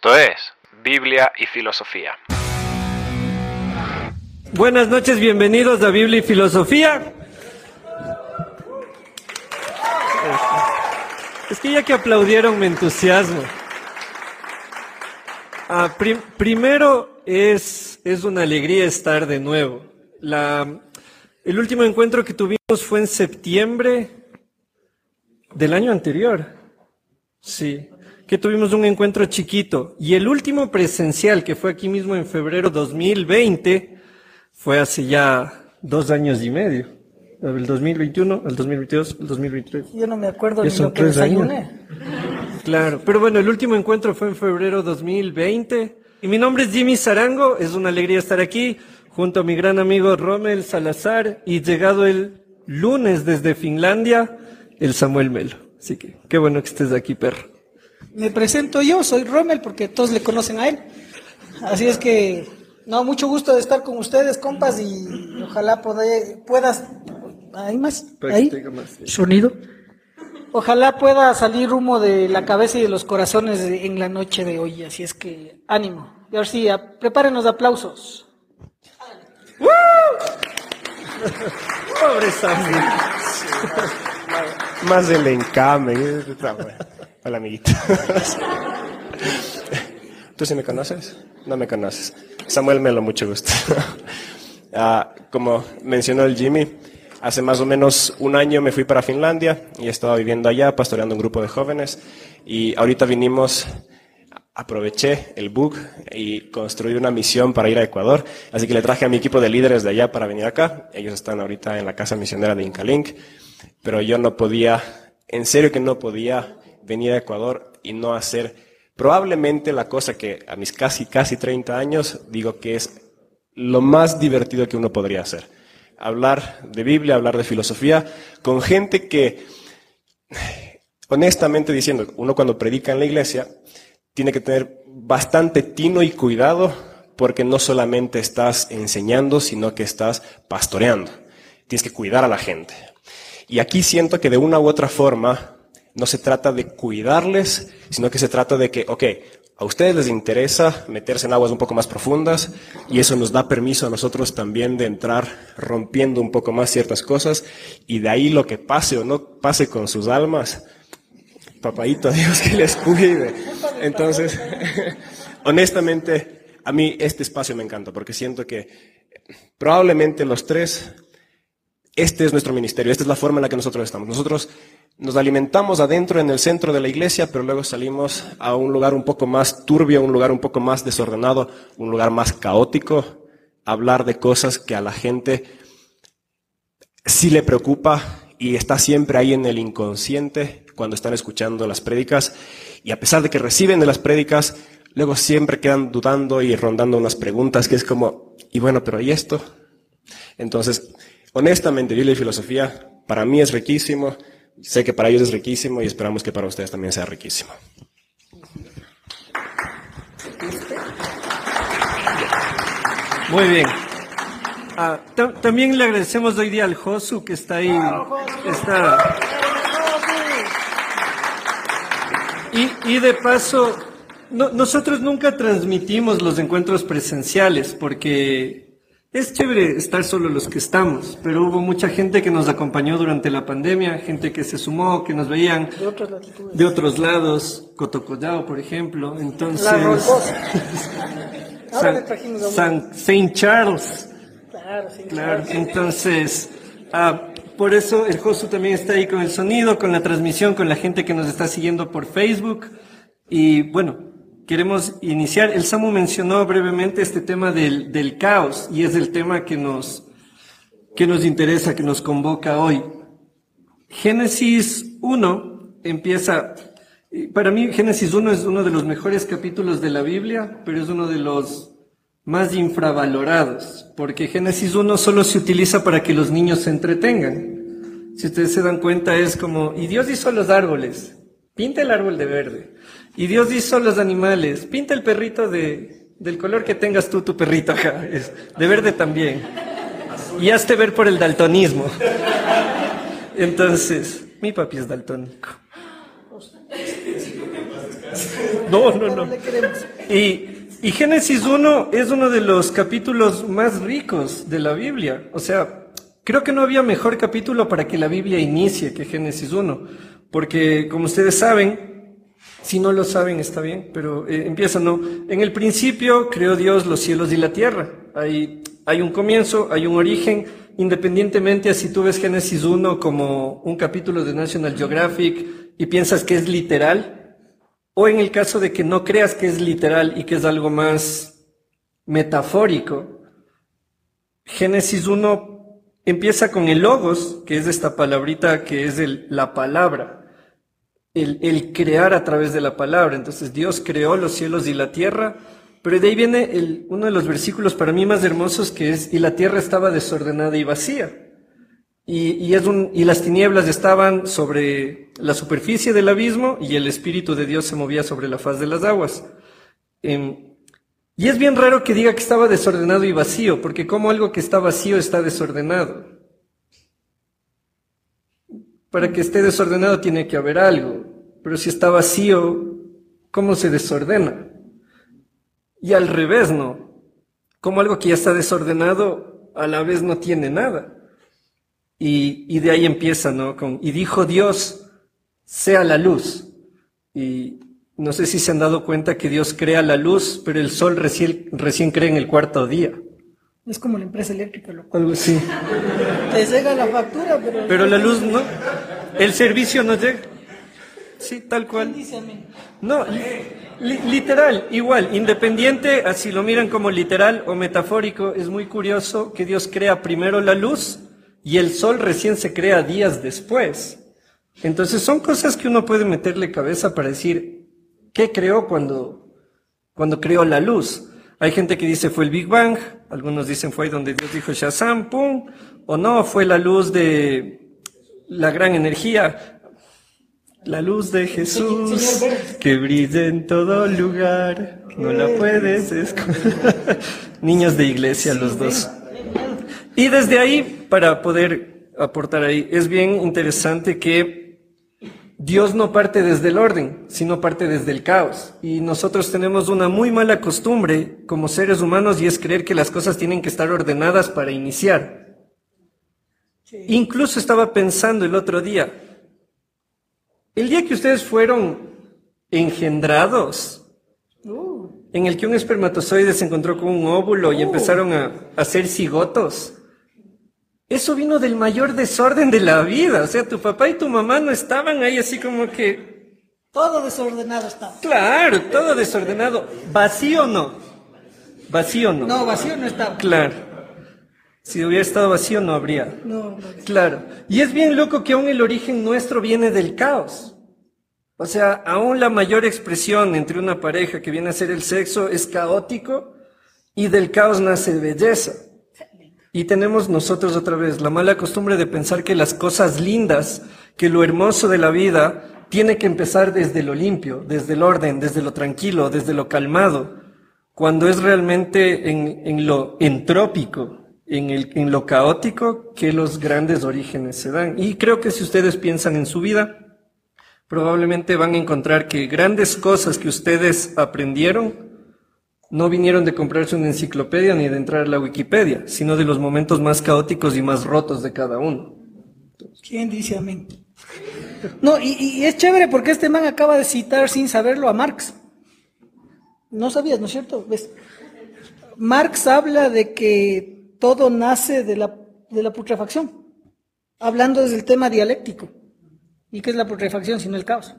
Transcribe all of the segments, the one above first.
Esto es Biblia y Filosofía. Buenas noches, bienvenidos a Biblia y Filosofía. Es que ya que aplaudieron mi entusiasmo. Ah, prim- primero es, es una alegría estar de nuevo. La, el último encuentro que tuvimos fue en septiembre del año anterior. Sí, que tuvimos un encuentro chiquito. Y el último presencial, que fue aquí mismo en febrero 2020, fue hace ya dos años y medio. El 2021, el 2022, el 2023. Yo no me acuerdo ni lo que tres años. desayuné. Claro, pero bueno, el último encuentro fue en febrero 2020. Y mi nombre es Jimmy Zarango, es una alegría estar aquí junto a mi gran amigo Rommel Salazar y llegado el lunes desde Finlandia, el Samuel Melo. Así que qué bueno que estés aquí, perro. Me presento yo, soy Rommel, porque todos le conocen a él. Así es que, no, mucho gusto de estar con ustedes, compas, y ojalá pode- puedas... ¿Hay más? Sonido. Ojalá pueda salir humo de la cabeza y de los corazones de- en la noche de hoy, así es que ánimo. Y ahora sí, a- prepárenos aplausos. Pobre Samuel. Más el encame. Hola, amiguito. ¿Tú sí me conoces? No me conoces. Samuel Melo, mucho gusto. Ah, como mencionó el Jimmy, hace más o menos un año me fui para Finlandia y estaba viviendo allá, pastoreando un grupo de jóvenes. Y ahorita vinimos, aproveché el bug y construí una misión para ir a Ecuador. Así que le traje a mi equipo de líderes de allá para venir acá. Ellos están ahorita en la casa misionera de Incalink. Pero yo no podía, en serio que no podía venir a Ecuador y no hacer probablemente la cosa que a mis casi, casi 30 años digo que es lo más divertido que uno podría hacer. Hablar de Biblia, hablar de filosofía con gente que, honestamente diciendo, uno cuando predica en la iglesia tiene que tener bastante tino y cuidado porque no solamente estás enseñando, sino que estás pastoreando. Tienes que cuidar a la gente. Y aquí siento que de una u otra forma no se trata de cuidarles, sino que se trata de que, ok, a ustedes les interesa meterse en aguas un poco más profundas y eso nos da permiso a nosotros también de entrar rompiendo un poco más ciertas cosas y de ahí lo que pase o no pase con sus almas, papadito Dios que les cuide. Entonces, honestamente, a mí este espacio me encanta porque siento que probablemente los tres este es nuestro ministerio, esta es la forma en la que nosotros estamos. Nosotros nos alimentamos adentro en el centro de la iglesia, pero luego salimos a un lugar un poco más turbio, un lugar un poco más desordenado, un lugar más caótico, hablar de cosas que a la gente sí le preocupa y está siempre ahí en el inconsciente cuando están escuchando las prédicas. Y a pesar de que reciben de las prédicas, luego siempre quedan dudando y rondando unas preguntas que es como, y bueno, pero ¿y esto? Entonces, honestamente, Biblia y filosofía para mí es riquísimo. Sé que para ellos es riquísimo y esperamos que para ustedes también sea riquísimo. Muy bien. Ah, ta- también le agradecemos hoy día al Josu que está ahí. Está. Y, y de paso, no- nosotros nunca transmitimos los encuentros presenciales porque es chévere estar solo los que estamos, pero hubo mucha gente que nos acompañó durante la pandemia, gente que se sumó, que nos veían De otras latitudes. de otros lados, Cotocollao, por ejemplo. Entonces, La. Ahora San. San- Saint Charles. Claro, sí. Claro, entonces, ah, por eso el Josu también está ahí con el sonido, con la transmisión, con la gente que nos está siguiendo por Facebook. Y bueno, queremos iniciar. El Samu mencionó brevemente este tema del, del caos y es el tema que nos, que nos interesa, que nos convoca hoy. Génesis 1 empieza, para mí Génesis 1 es uno de los mejores capítulos de la Biblia, pero es uno de los más infravalorados, porque Génesis 1 solo se utiliza para que los niños se entretengan. Si ustedes se dan cuenta es como, y Dios hizo los árboles, pinta el árbol de verde. Y Dios hizo los animales, pinta el perrito de, del color que tengas tú, tu perrito acá, es de verde también. Y hazte ver por el daltonismo. Entonces, mi papi es daltónico. No, no, no. Y, y Génesis 1 es uno de los capítulos más ricos de la Biblia. O sea, creo que no había mejor capítulo para que la Biblia inicie que Génesis 1. Porque, como ustedes saben, si no lo saben está bien, pero eh, empieza, ¿no? En el principio creó Dios los cielos y la tierra. Hay, un comienzo, hay un origen, independientemente a si tú ves Génesis 1 como un capítulo de National Geographic y piensas que es literal, o en el caso de que no creas que es literal y que es algo más metafórico, Génesis 1 empieza con el logos, que es esta palabrita que es el- la palabra, el, el crear a través de la palabra. Entonces Dios creó los cielos y la tierra, pero de ahí viene el- uno de los versículos para mí más hermosos que es, y la tierra estaba desordenada y vacía. Y, y las tinieblas estaban sobre la superficie del abismo y el Espíritu de Dios se movía sobre la faz de las aguas. Em, y es bien raro que diga que estaba desordenado y vacío, porque como algo que está vacío está desordenado. Para que esté desordenado tiene que haber algo, pero si está vacío, ¿cómo se desordena? Y al revés, ¿no? Como algo que ya está desordenado, a la vez no tiene nada. Y, y de ahí empieza, ¿no? Con, y dijo Dios, sea la luz. Y no sé si se han dado cuenta que Dios crea la luz, pero el sol recién, recién crea en el cuarto día. Es como la empresa eléctrica, loco. Algo así. Te llega la factura, pero... Pero la luz no. El servicio no llega. Sí, tal cual. No, li- literal, igual, independiente, así lo miran como literal o metafórico, es muy curioso que Dios crea primero la luz y el sol recién se crea días después. Entonces son cosas que uno puede meterle cabeza para decir, ¿qué creó cuando, cuando creó la luz? Hay gente que dice fue el Big Bang, algunos dicen fue ahí donde Dios dijo Shazam, pum, o no, fue la luz de la gran energía. La luz de Jesús que brilla en todo lugar, no la puedes esconder. Niños de iglesia los dos. Y desde ahí, para poder aportar ahí, es bien interesante que Dios no parte desde el orden, sino parte desde el caos. Y nosotros tenemos una muy mala costumbre como seres humanos y es creer que las cosas tienen que estar ordenadas para iniciar. Incluso estaba pensando el otro día, el día que ustedes fueron engendrados, en el que un espermatozoide se encontró con un óvulo y empezaron a hacer cigotos, eso vino del mayor desorden de la vida. O sea, tu papá y tu mamá no estaban ahí así como que, Todo desordenado está. claro, todo desordenado. ¿Vacío o no? ¿Vacío o no? No, vacío no estaba. Claro. Si hubiera estado vacío no habría. No, no. Claro. Y es bien loco que aún el origen nuestro viene del caos. O sea, aún la mayor expresión entre una pareja que viene a ser el sexo es caótico y del caos nace belleza. Y tenemos nosotros otra vez la mala costumbre de pensar que las cosas lindas, que lo hermoso de la vida, tiene que empezar desde lo limpio, desde el orden, desde lo tranquilo, desde lo calmado, cuando es realmente en, en lo entrópico, en, lo caótico, que los grandes orígenes se dan. Y creo que si ustedes piensan en su vida, probablemente van a encontrar que grandes cosas que ustedes aprendieron no vinieron de comprarse una enciclopedia ni de entrar a la Wikipedia, sino de los momentos más caóticos y más rotos de cada uno. ¿Quién dice amén? No, y, y es chévere porque este man acaba de citar sin saberlo a Marx. No sabías, ¿no es cierto? ¿Ves? Marx habla de que todo nace de la, de la putrefacción, hablando desde el tema dialéctico. ¿Y qué es la putrefacción sino el caos?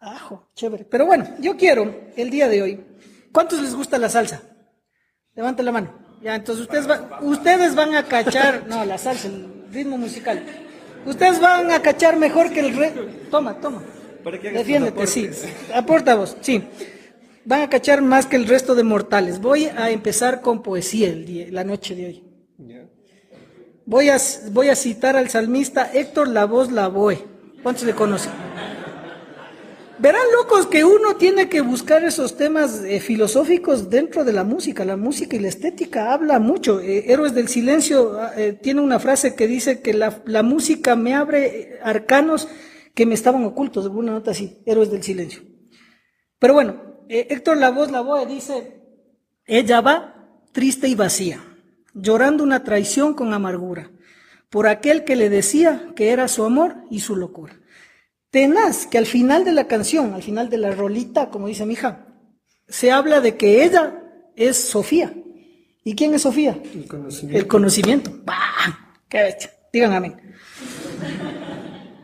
Ajo, chévere. Pero bueno, yo quiero el día de hoy. ¿Cuántos les gusta la salsa? Levanten la mano. Ya, entonces ustedes, va- ustedes van a cachar, no, la salsa, el ritmo musical. Ustedes van a cachar mejor que el resto. Toma, toma. Defiéndete, sí. Aporta vos, sí. Van a cachar más que el resto de mortales. Voy a empezar con poesía el día, la noche de hoy. Voy a, voy a citar al salmista Héctor Lavoz Lavoe. ¿Cuántos le conocen? Verán, locos, que uno tiene que buscar esos temas eh, filosóficos dentro de la música. La música y la estética habla mucho. Eh, Héroes del Silencio ah, eh, tiene una frase que dice que la, la música me abre arcanos que me estaban ocultos, alguna nota así, Héroes del Silencio. Pero bueno, eh, Héctor Lavoz Lavoe dice, ella va triste y vacía, llorando una traición con amargura, por aquel que le decía que era su amor y su locura. Tenaz, que al final de la canción, al final de la rolita, como dice mi hija, se habla de que ella es Sofía. ¿Y quién es Sofía? El conocimiento. El conocimiento. ¡Bah! ¡Qué bestia! Digan amén.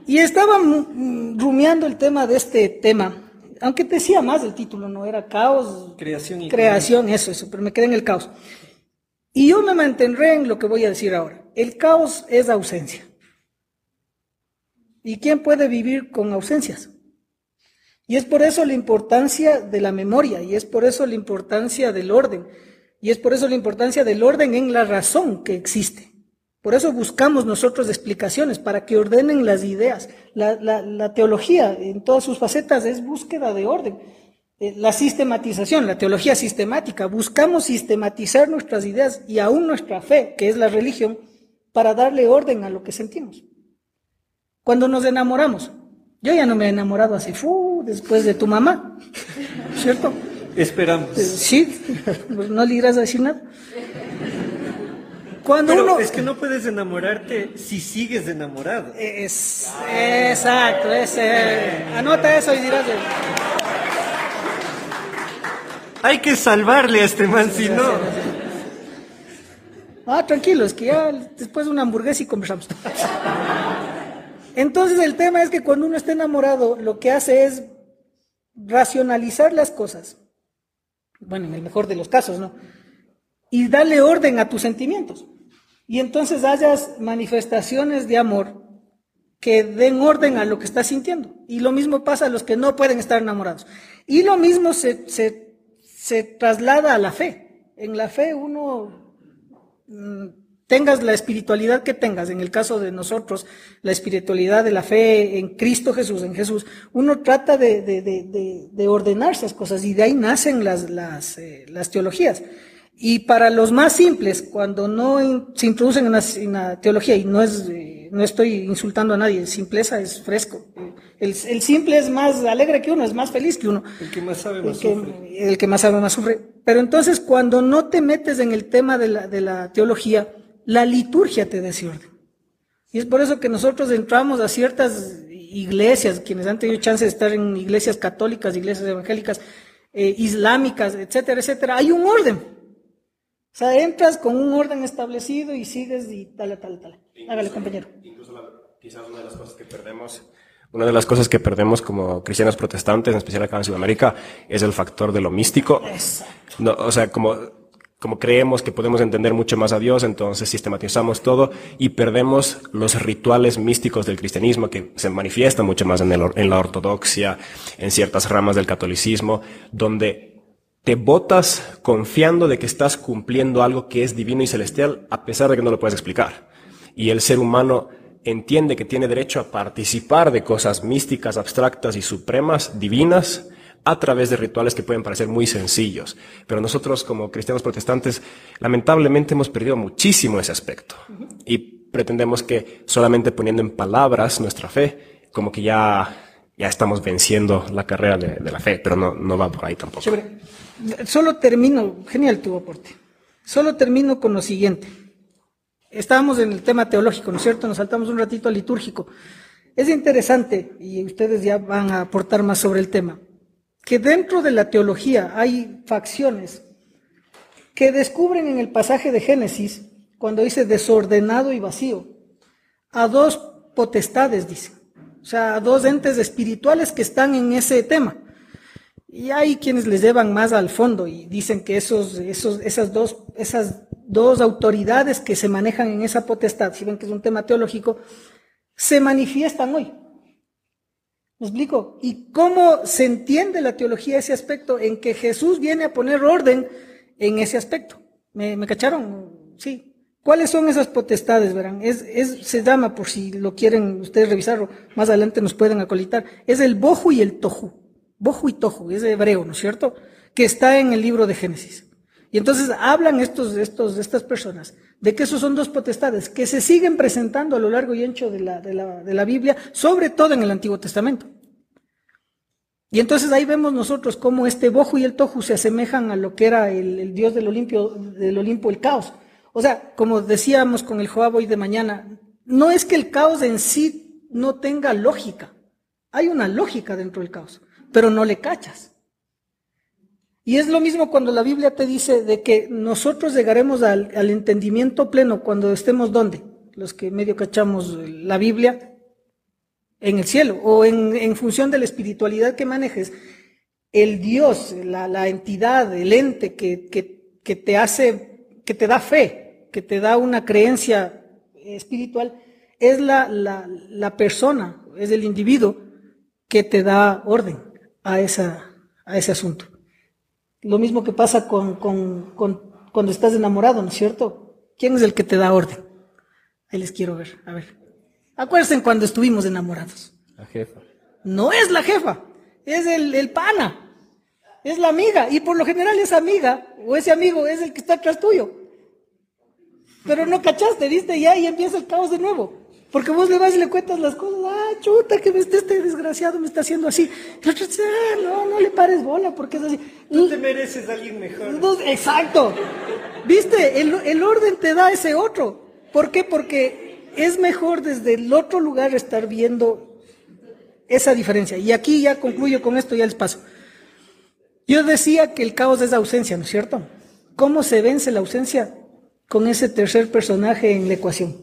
Y estaba mm, rumiando el tema de este tema, aunque decía más el título, no era caos, Creación y creación, eso, eso, pero me quedé en el caos. Y yo me mantendré en lo que voy a decir ahora. El caos es ausencia. ¿Y quién puede vivir con ausencias? Y es por eso la importancia de la memoria, y es por eso la importancia del orden, y es por eso la importancia del orden en la razón que existe. Por eso buscamos nosotros explicaciones, para que ordenen las ideas. La, la- la teología en todas sus facetas es búsqueda de orden. Eh, La sistematización, la teología sistemática, buscamos sistematizar nuestras ideas y aún nuestra fe, que es la religión, para darle orden a lo que sentimos. Cuando nos enamoramos, yo ya no me he enamorado así, fu, después de tu mamá, ¿cierto? Esperamos. Eh, Sí, pues no le irás a decir nada. Cuando Pero uno... es que no puedes enamorarte si sigues enamorado. Es, exacto, ese, anota eso y dirás... eh, Hay que salvarle a este man, si no. Ah, tranquilo, es que ya después de una hamburguesa y conversamos. Entonces el tema es que cuando uno está enamorado, lo que hace es racionalizar las cosas. Bueno, en el mejor de los casos, ¿no? Y darle orden a tus sentimientos. Y entonces hayas manifestaciones de amor que den orden a lo que estás sintiendo. Y lo mismo pasa a los que no pueden estar enamorados. Y lo mismo se, se, se traslada a la fe. En la fe uno mm, tengas la espiritualidad que tengas, en el caso de nosotros, la espiritualidad de la fe en Cristo Jesús, en Jesús, uno trata de, de, de, de, de ordenar esas cosas y de ahí nacen las, las, eh, las teologías. Y para los más simples, cuando no in- se introducen en la, en la teología, y no es, eh, no estoy insultando a nadie, simpleza es fresco. El, el simple es más alegre que uno, es más feliz que uno. El que más sabe El más que, sufre. el que más sabe más sufre. Pero entonces cuando no te metes en el tema de la, de la teología, la liturgia te da ese orden. Y es por eso que nosotros entramos a ciertas iglesias, quienes han tenido chance de estar en iglesias católicas, iglesias evangélicas, eh, islámicas, etcétera, etcétera. Hay un orden. O sea, entras con un orden establecido y sigues y tal, tal, tal. Hágale, compañero. Incluso la- quizás una de las cosas que perdemos, una de las cosas que perdemos como cristianos protestantes, en especial acá en Sudamérica, es el factor de lo místico. No, o sea, como, como creemos que podemos entender mucho más a Dios, entonces sistematizamos todo y perdemos los rituales místicos del cristianismo que se manifiestan mucho más en, el en la ortodoxia, en ciertas ramas del catolicismo, donde te botas confiando de que estás cumpliendo algo que es divino y celestial a pesar de que no lo puedes explicar. Y el ser humano entiende que tiene derecho a participar de cosas místicas, abstractas y supremas, divinas, a través de rituales que pueden parecer muy sencillos. Pero nosotros como cristianos protestantes lamentablemente hemos perdido muchísimo ese aspecto. Y pretendemos que solamente poniendo en palabras nuestra fe, como que ya, ya estamos venciendo la carrera de, la fe, pero no, no va por ahí tampoco. Chévere. Solo termino, genial tu aporte. Solo termino con lo siguiente. Estábamos en el tema teológico, ¿no es cierto? Nos saltamos un ratito al litúrgico. Es interesante, y ustedes ya van a aportar más sobre el tema, que dentro de la teología hay facciones que descubren en el pasaje de Génesis, cuando dice desordenado y vacío, a dos potestades, dice. O sea, dos entes espirituales que están en ese tema. Y hay quienes les llevan más al fondo y dicen que esos, esos, esas, dos, esas dos autoridades que se manejan en esa potestad, si ven que es un tema teológico, se manifiestan hoy. ¿Me explico? ¿Y cómo se entiende la teología ese aspecto en que Jesús viene a poner orden en ese aspecto? ¿Me, me cacharon? Sí. ¿Cuáles son esas potestades, verán? Es, es, se llama, por si lo quieren ustedes revisarlo, más adelante nos pueden acolitar, es el boju y el toju. Boju y toju, es hebreo, ¿no es cierto? Que está en el libro de Génesis. Y entonces hablan estos, estos, estas personas de que esos son dos potestades que se siguen presentando a lo largo y ancho de la, de la, de la Biblia, sobre todo en el Antiguo Testamento. Y entonces ahí vemos nosotros cómo este bojo y el toju se asemejan a lo que era el, el dios del Olimpio, del Olimpo, el caos. O sea, como decíamos con el Joab hoy de mañana, no es que el caos en sí no tenga lógica. Hay una lógica dentro del caos, pero no le cachas. Y es lo mismo cuando la Biblia te dice de que nosotros llegaremos al, entendimiento pleno cuando estemos donde? Los que medio cachamos la Biblia, en el cielo o en, función de la espiritualidad que manejes. El Dios, la, entidad, el ente que te hace, que te da fe, que te da una creencia espiritual, es la, la, la persona, es el individuo que te da orden a, esa, a ese asunto. Lo mismo que pasa con, con, con, cuando estás enamorado, ¿no es cierto? ¿Quién es el que te da orden? Ahí les quiero ver, a ver. Acuérdense cuando estuvimos enamorados. La jefa. No es la jefa, es el, el pana, es la amiga. Y por lo general esa amiga o ese amigo es el que está atrás tuyo. Pero no cachaste, viste, ya y empieza el caos de nuevo. Porque vos le vas y le cuentas las cosas, ah, chuta, que este, este desgraciado me está haciendo así. Y el otro dice, ah, no, no le pares bola, porque es así. Tú te mereces a alguien mejor. Exacto. ¿Viste? El, el orden te da ese otro. ¿Por qué? Porque es mejor desde el otro lugar estar viendo esa diferencia. Y aquí ya concluyo con esto, ya les paso. Yo decía que el caos es ausencia, ¿no es cierto? ¿Cómo se vence la ausencia? Con ese tercer personaje en la ecuación.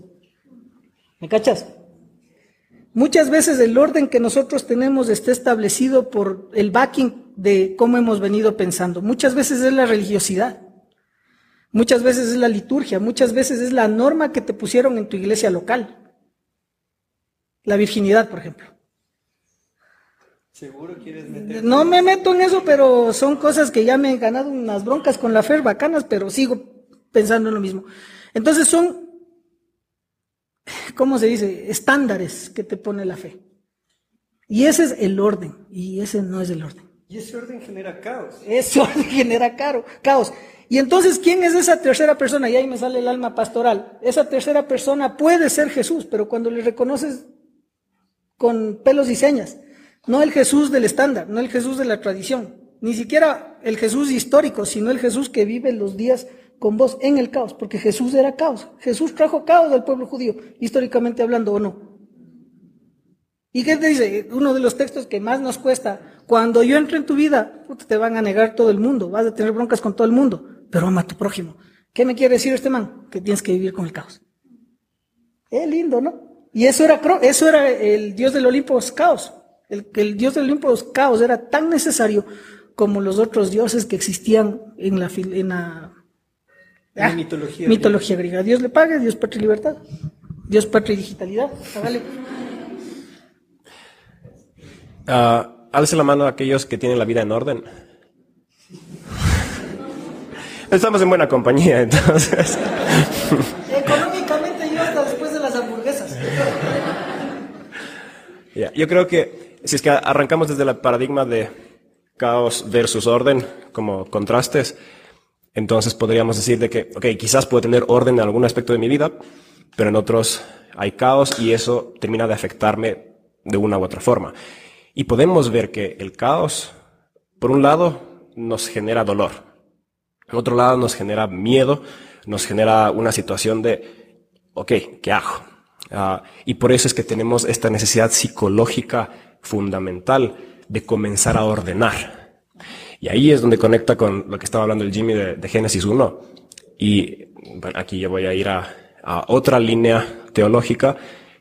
¿Me cachas? Muchas veces el orden que nosotros tenemos está establecido por el backing de cómo hemos venido pensando. Muchas veces es la religiosidad. Muchas veces es la liturgia, muchas veces es la norma que te pusieron en tu iglesia local. La virginidad, por ejemplo. Seguro quieres meter. No me meto en eso, pero son cosas que ya me han ganado unas broncas con la fe bacanas, pero sigo pensando en lo mismo. Entonces son, ¿cómo se dice? Estándares que te pone la fe. Y ese es el orden, y ese no es el orden. Y ese orden genera caos. Eso genera caro, caos. Y entonces, ¿quién es esa tercera persona? Y ahí me sale el alma pastoral. Esa tercera persona puede ser Jesús, pero cuando le reconoces con pelos y señas, no el Jesús del estándar, no el Jesús de la tradición, ni siquiera el Jesús histórico, sino el Jesús que vive los días con vos en el caos, porque Jesús era caos. Jesús trajo caos al pueblo judío, históricamente hablando o no. ¿Y qué te dice? Uno de los textos que más nos cuesta, cuando yo entro en tu vida, te van a negar todo el mundo, vas a tener broncas con todo el mundo, pero ama a tu prójimo. ¿Qué me quiere decir este man? Que tienes que vivir con el caos. Es lindo, ¿no? Y eso era, eso era el Dios del Olimpo caos. El, el Dios del Olimpo es caos era tan necesario como los otros dioses que existían en la, la Ah, mitología mitología griega. Dios le pague, Dios patria y libertad. Dios patria y digitalidad. Hágale. Ah, alce la mano a aquellos que tienen la vida en orden. Estamos en buena compañía, entonces. Económicamente yo hasta después de las hamburguesas. Yo creo que si es que arrancamos desde el paradigma de caos versus orden como contrastes, entonces podríamos decir de que, ok, quizás puedo tener orden en algún aspecto de mi vida, pero en otros hay caos y eso termina de afectarme de una u otra forma. Y podemos ver que el caos, por un lado, nos genera dolor. Por otro lado, nos genera miedo, nos genera una situación de, ok, ¿qué hago? Ah, y por eso es que tenemos esta necesidad psicológica fundamental de comenzar a ordenar. Y ahí es donde conecta con lo que estaba hablando el Jimmy de, Génesis 1. Y aquí yo voy a ir a, otra línea teológica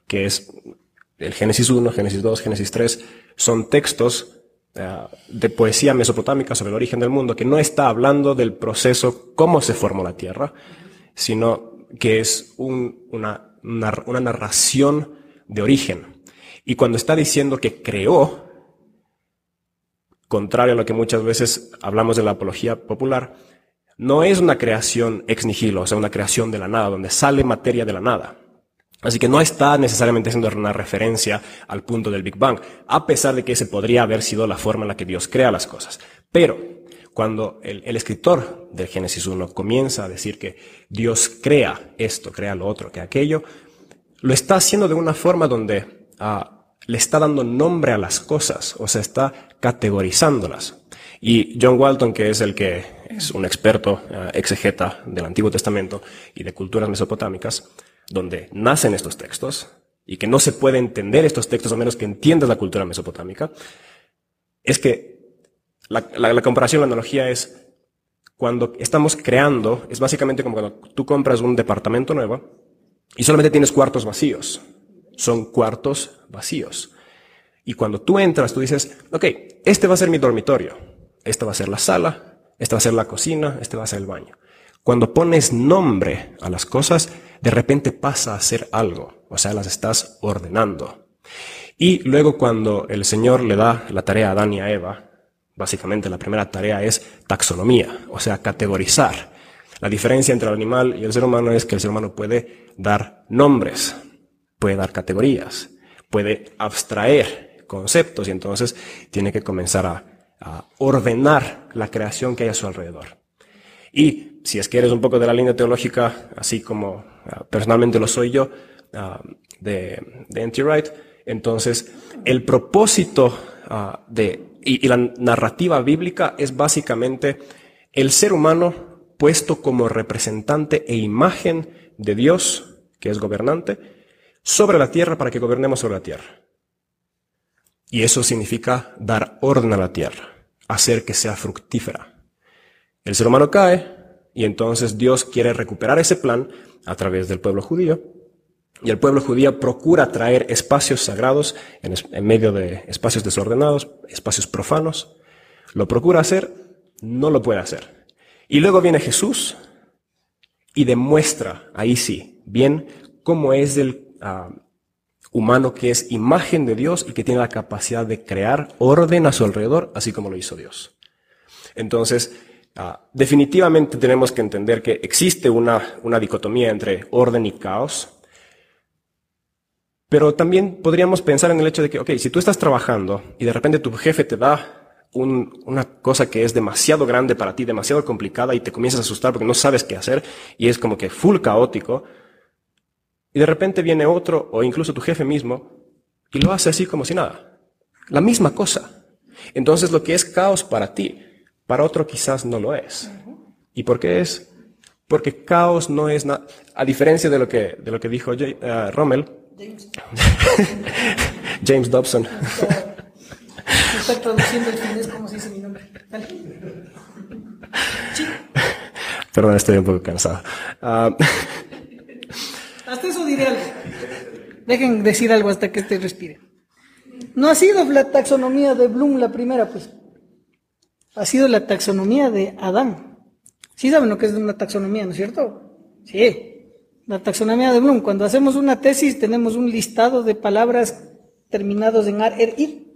que es el Génesis 1, Génesis 2, Génesis 3. Son textos eh, de poesía mesopotámica sobre el origen del mundo que no está hablando del proceso, cómo se formó la tierra, sino que es un- una, una- una narración de origen. Y cuando está diciendo que creó, contrario a lo que muchas veces hablamos de la apología popular, no es una creación ex nihilo, o sea, una creación de la nada, donde sale materia de la nada. Así que no está necesariamente haciendo una referencia al punto del Big Bang, a pesar de que ese podría haber sido la forma en la que Dios crea las cosas. Pero cuando el, escritor del Génesis 1 comienza a decir que Dios crea esto, crea lo otro, que aquello, lo está haciendo de una forma donde ah, le está dando nombre a las cosas, o sea, está categorizándolas. Y John Walton, que es el que es un experto uh, exegeta del Antiguo Testamento y de culturas mesopotámicas, donde nacen estos textos, y que no se puede entender estos textos a menos que entiendas la cultura mesopotámica, es que la, la comparación, la analogía es cuando estamos creando, es básicamente como cuando tú compras un departamento nuevo y solamente tienes cuartos vacíos. Son cuartos vacíos. Y cuando tú entras, tú dices, ok, este va a ser mi dormitorio, esta va a ser la sala, esta va a ser la cocina, este va a ser el baño. Cuando pones nombre a las cosas, de repente pasa a ser algo, o sea, las estás ordenando. Y luego cuando el Señor le da la tarea a Adán y a Eva, Básicamente la primera tarea es taxonomía, o sea, categorizar. La diferencia entre el animal y el ser humano es que el ser humano puede dar nombres, puede dar categorías, puede abstraer conceptos y entonces tiene que comenzar a, ordenar la creación que hay a su alrededor. Y si es que eres un poco de la línea teológica, así como uh, personalmente lo soy yo, uh, de, de N.T. Wright, entonces el propósito uh, de y la narrativa bíblica es básicamente el ser humano puesto como representante e imagen de Dios, que es gobernante, sobre la tierra para que gobernemos sobre la tierra. Y eso significa dar orden a la tierra, hacer que sea fructífera. El ser humano cae y entonces Dios quiere recuperar ese plan a través del pueblo judío y el pueblo judío procura traer espacios sagrados en, en, medio de espacios desordenados, espacios profanos. Lo procura hacer, no lo puede hacer. Y luego viene Jesús y demuestra, ahí sí, bien, cómo es el uh, humano que es imagen de Dios y que tiene la capacidad de crear orden a su alrededor, así como lo hizo Dios. Entonces, uh, definitivamente tenemos que entender que existe una, una dicotomía entre orden y caos, pero también podríamos pensar en el hecho de que, ok, si tú estás trabajando y de repente tu jefe te da un, una cosa que es demasiado grande para ti, demasiado complicada y te comienzas a asustar porque no sabes qué hacer y es como que full caótico, y de repente viene otro o incluso tu jefe mismo y lo hace así como si nada. La misma cosa. Entonces lo que es caos para ti, para otro quizás no lo es. ¿Y por qué es? Porque caos no es nada, a diferencia de lo que, de lo que dijo uh, Rommel, James. James Dobson. Traduciendo el finés como se dice mi nombre. Dale. Perdón, estoy un poco cansado. Uh, hasta eso diré algo. Dejen decir algo hasta que este respire. No ha sido la taxonomía de Bloom la primera, pues. Ha sido la taxonomía de Adán. Sí saben lo que es una taxonomía, ¿no es cierto? Sí la taxonomía de Bloom. Cuando hacemos una tesis tenemos un listado de palabras terminados en ar, er, ir,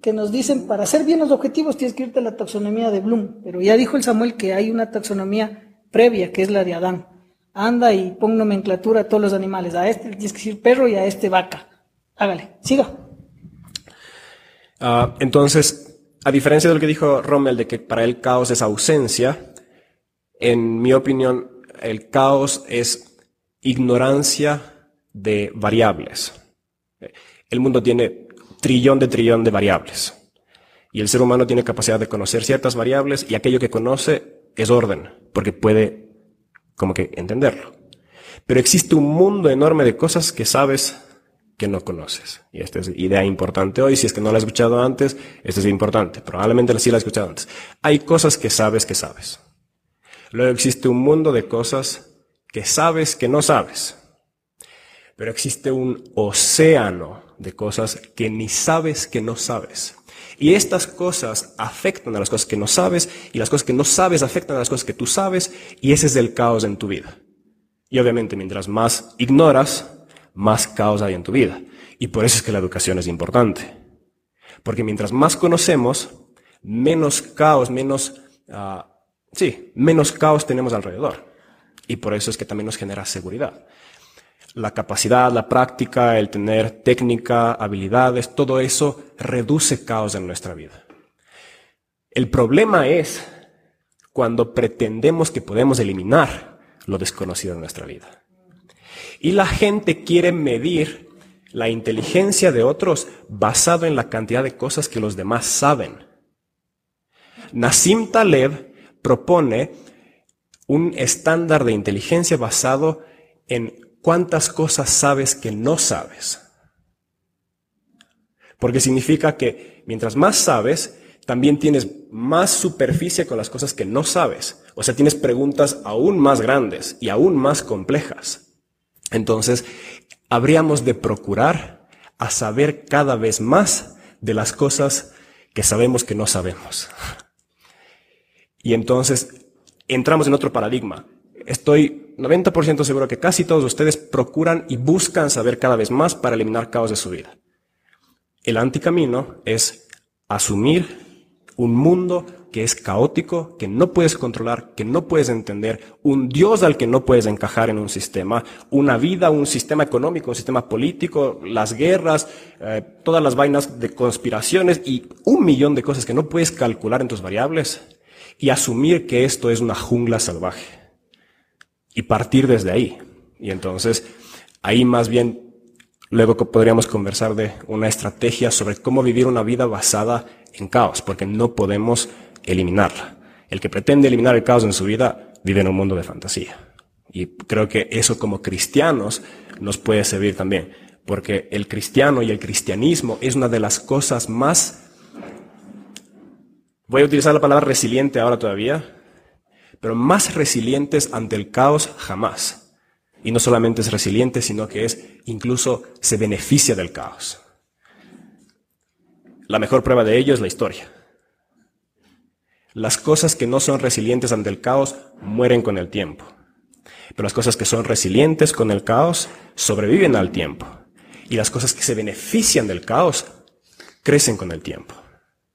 que nos dicen, para hacer bien los objetivos tienes que irte a la taxonomía de Bloom. Pero ya dijo el Samuel que hay una taxonomía previa, que es la de Adán. Anda y pon nomenclatura a todos los animales. A este tienes que decir perro y a este vaca. Hágale, siga. Uh, entonces, a diferencia de lo que dijo Rommel, de que para él caos es ausencia, en mi opinión, el caos es ignorancia de variables. El mundo tiene trillón de trillón de variables. Y el ser humano tiene capacidad de conocer ciertas variables y aquello que conoce es orden, porque puede como que entenderlo. Pero existe un mundo enorme de cosas que sabes que no conoces. Y esta es idea importante hoy. Si es que no la has escuchado antes, esto es importante. Probablemente sí la has escuchado antes. Hay cosas que sabes que sabes. Luego existe un mundo de cosas que sabes que no sabes. Pero existe un océano de cosas que ni sabes que no sabes. Y estas cosas afectan a las cosas que no sabes y las cosas que no sabes afectan a las cosas que tú sabes y ese es el caos en tu vida. Y obviamente mientras más ignoras, más caos hay en tu vida. Y por eso es que la educación es importante. Porque mientras más conocemos, menos caos, menos, uh, sí, menos caos tenemos alrededor. Y por eso es que también nos genera seguridad. La capacidad, la práctica, el tener técnica, habilidades, todo eso reduce caos en nuestra vida. El problema es cuando pretendemos que podemos eliminar lo desconocido en nuestra vida. Y la gente quiere medir la inteligencia de otros basado en la cantidad de cosas que los demás saben. Nassim Taleb propone un estándar de inteligencia basado en cuántas cosas sabes que no sabes. Porque significa que mientras más sabes, también tienes más superficie con las cosas que no sabes. O sea, tienes preguntas aún más grandes y aún más complejas. Entonces, habríamos de procurar a saber cada vez más de las cosas que sabemos que no sabemos. Y entonces entramos en otro paradigma. Estoy 90% seguro que casi todos ustedes procuran y buscan saber cada vez más para eliminar caos de su vida. El anticamino es asumir un mundo que es caótico, que no puedes controlar, que no puedes entender, un Dios al que no puedes encajar en un sistema, una vida, un sistema económico, un sistema político, las guerras, eh, todas las vainas de conspiraciones y un millón de cosas que no puedes calcular en tus variables y asumir que esto es una jungla salvaje y partir desde ahí. Y entonces ahí más bien luego podríamos conversar de una estrategia sobre cómo vivir una vida basada en caos, porque no podemos eliminarla. El que pretende eliminar el caos en su vida vive en un mundo de fantasía. Y creo que eso como cristianos nos puede servir también, porque el cristiano y el cristianismo es una de las cosas más, voy a utilizar la palabra resiliente ahora todavía, pero más resilientes ante el caos jamás. Y no solamente es resiliente, sino que es incluso se beneficia del caos. La mejor prueba de ello es la historia. Las cosas que no son resilientes ante el caos mueren con el tiempo. Pero las cosas que son resilientes con el caos sobreviven al tiempo. Y las cosas que se benefician del caos crecen con el tiempo.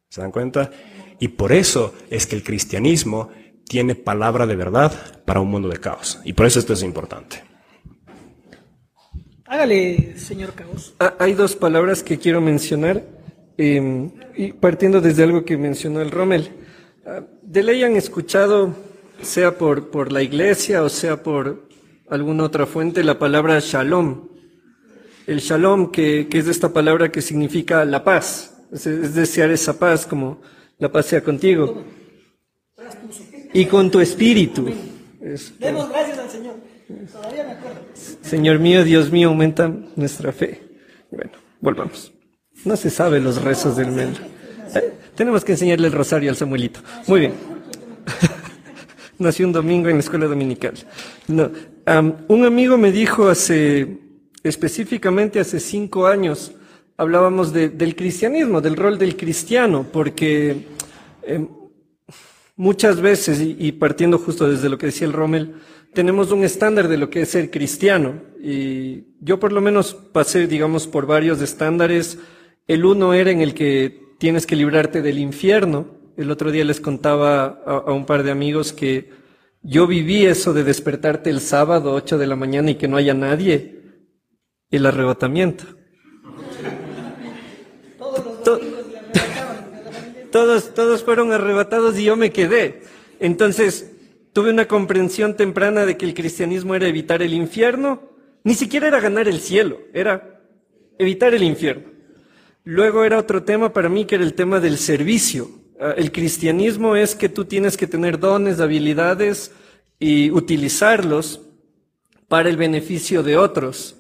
¿Se dan cuenta? Y por eso es que el cristianismo tiene palabra de verdad para un mundo de caos. Y por eso esto es importante. Hágale, señor Caos. Ah, hay dos palabras que quiero mencionar, eh, y partiendo desde algo que mencionó el Rommel. Ah, de ley han escuchado, sea por, por la iglesia o sea por alguna otra fuente, la palabra shalom. El shalom, que, que es esta palabra que significa la paz, es, es desear esa paz, como la paz sea contigo. Y con tu espíritu. Es- Demos gracias al Señor. Todavía me acuerdo. Señor mío, Dios mío, aumenta nuestra fe. Bueno, volvamos. No se sabe los rezos del Mel. Eh, tenemos que enseñarle el rosario al Samuelito. Muy bien. Nació un domingo en la escuela dominical. No, un amigo me dijo hace, específicamente hace cinco años, hablábamos de- del cristianismo, del rol del cristiano, porque em, muchas veces, y, partiendo justo desde lo que decía el Rommel, tenemos un estándar de lo que es ser cristiano. Y yo por lo menos pasé, digamos, por varios estándares. El uno era en el que tienes que librarte del infierno. El otro día les contaba a, un par de amigos que yo viví eso de despertarte el sábado, 8 de la mañana, y que no haya nadie. El arrebatamiento. To- todos, todos fueron arrebatados y yo me quedé. Entonces, tuve una comprensión temprana de que el cristianismo era evitar el infierno, ni siquiera era ganar el cielo, era evitar el infierno. Luego era otro tema para mí que era el tema del servicio. Ah, El cristianismo es que tú tienes que tener dones, habilidades y utilizarlos para el beneficio de otros.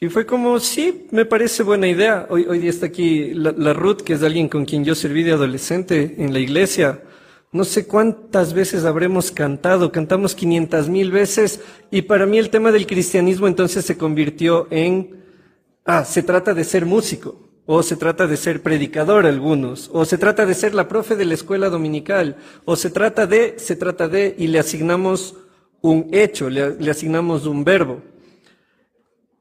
Y fue como, sí, me parece buena idea. Hoy, hoy día está aquí la, Ruth, que es alguien con quien yo serví de adolescente en la iglesia. No sé cuántas veces habremos cantado, cantamos 500 mil veces y para mí el tema del cristianismo entonces se convirtió en, ah, se trata de ser músico, o se trata de ser predicador algunos, o se trata de ser la profe de la escuela dominical, o se trata de, se trata de, y le asignamos un hecho, le asignamos un verbo.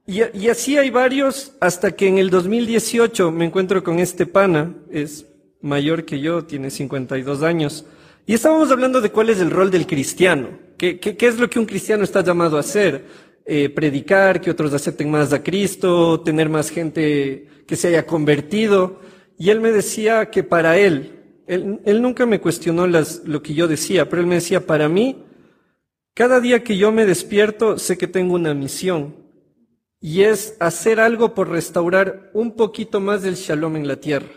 Y, así hay varios, hasta que en el 2018 me encuentro con este pana, es mayor que yo, tiene 52 años, y estábamos hablando de cuál es el rol del cristiano, qué, qué, qué es lo que un cristiano está llamado a hacer, Eh, predicar, que otros acepten más a Cristo, tener más gente que se haya convertido. Y él me decía que para él, él, él nunca me cuestionó las, lo que yo decía, pero él me decía, para mí, cada día que yo me despierto, sé que tengo una misión. Y es hacer algo por restaurar un poquito más del shalom en la tierra.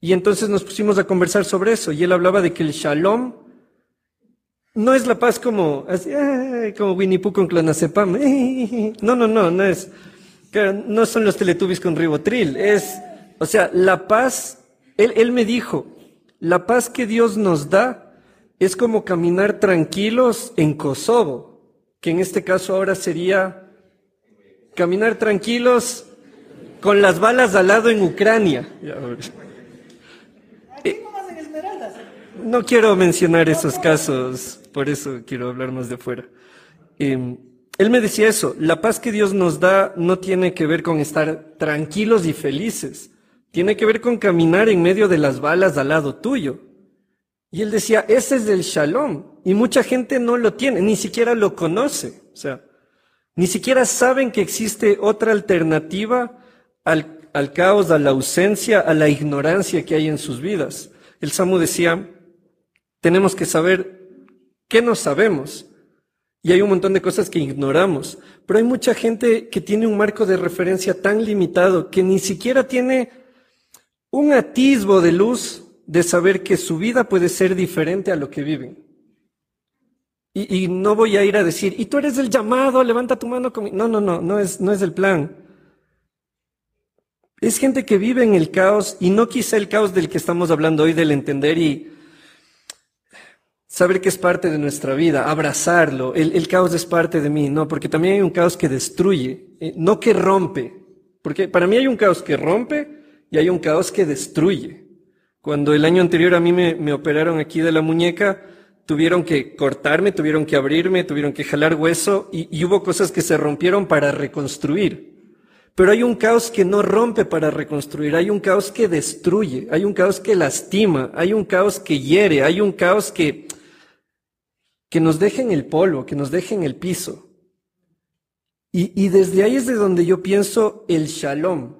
Y entonces nos pusimos a conversar sobre eso y él hablaba de que el shalom no es la paz como, como Winnie Pooh con clonazepam. No, no, no, no es. No son los teletubbies con ribotril. Es, o sea, la paz, él, él me dijo, la paz que Dios nos da es como caminar tranquilos en Kosovo, que en este caso ahora sería caminar tranquilos con las balas al lado en Ucrania. Eh, no quiero mencionar esos casos, por eso quiero hablar más de fuera. Em, él me decía eso, la paz que Dios nos da no tiene que ver con estar tranquilos y felices, tiene que ver con caminar en medio de las balas al lado tuyo. Y él decía, ese es el shalom. Y mucha gente no lo tiene, ni siquiera lo conoce. O sea, ni siquiera saben que existe otra alternativa al, al caos, a la ausencia, a la ignorancia que hay en sus vidas. El Samu decía, tenemos que saber qué no sabemos. Y hay un montón de cosas que ignoramos. Pero hay mucha gente que tiene un marco de referencia tan limitado que ni siquiera tiene un atisbo de luz de saber que su vida puede ser diferente a lo que viven. Y, no voy a ir a decir, y tú eres el llamado, levanta tu mano conmigo. No, no, no, no es, no es el plan. Es gente que vive en el caos y no quizá el caos del que estamos hablando hoy, del entender y saber que es parte de nuestra vida, abrazarlo. El, el caos es parte de mí, no, porque también hay un caos que destruye, eh, no que rompe. Porque para mí hay un caos que rompe y hay un caos que destruye. Cuando el año anterior a mí me, me operaron aquí de la muñeca, tuvieron que cortarme, tuvieron que abrirme, tuvieron que jalar hueso y, hubo cosas que se rompieron para reconstruir. Pero hay un caos que no rompe para reconstruir, hay un caos que destruye, hay un caos que lastima, hay un caos que hiere, hay un caos que, que nos deja en el polvo, que nos deja en el piso. Y, y desde ahí es de donde yo pienso el shalom.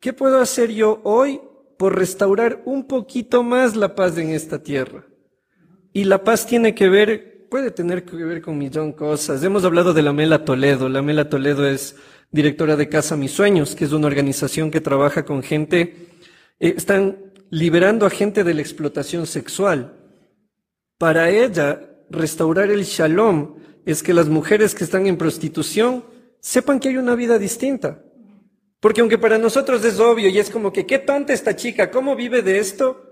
¿Qué puedo hacer yo hoy por restaurar un poquito más la paz en esta tierra? Y la paz tiene que ver, puede tener que ver con millón cosas. Hemos hablado de la Mela Toledo. La Mela Toledo es directora de Casa Mis Sueños, que es una organización que trabaja con gente, eh, están liberando a gente de la explotación sexual. Para ella, restaurar el shalom es que las mujeres que están en prostitución sepan que hay una vida distinta. Porque aunque para nosotros es obvio y es como que, qué tonta esta chica, ¿cómo vive de esto?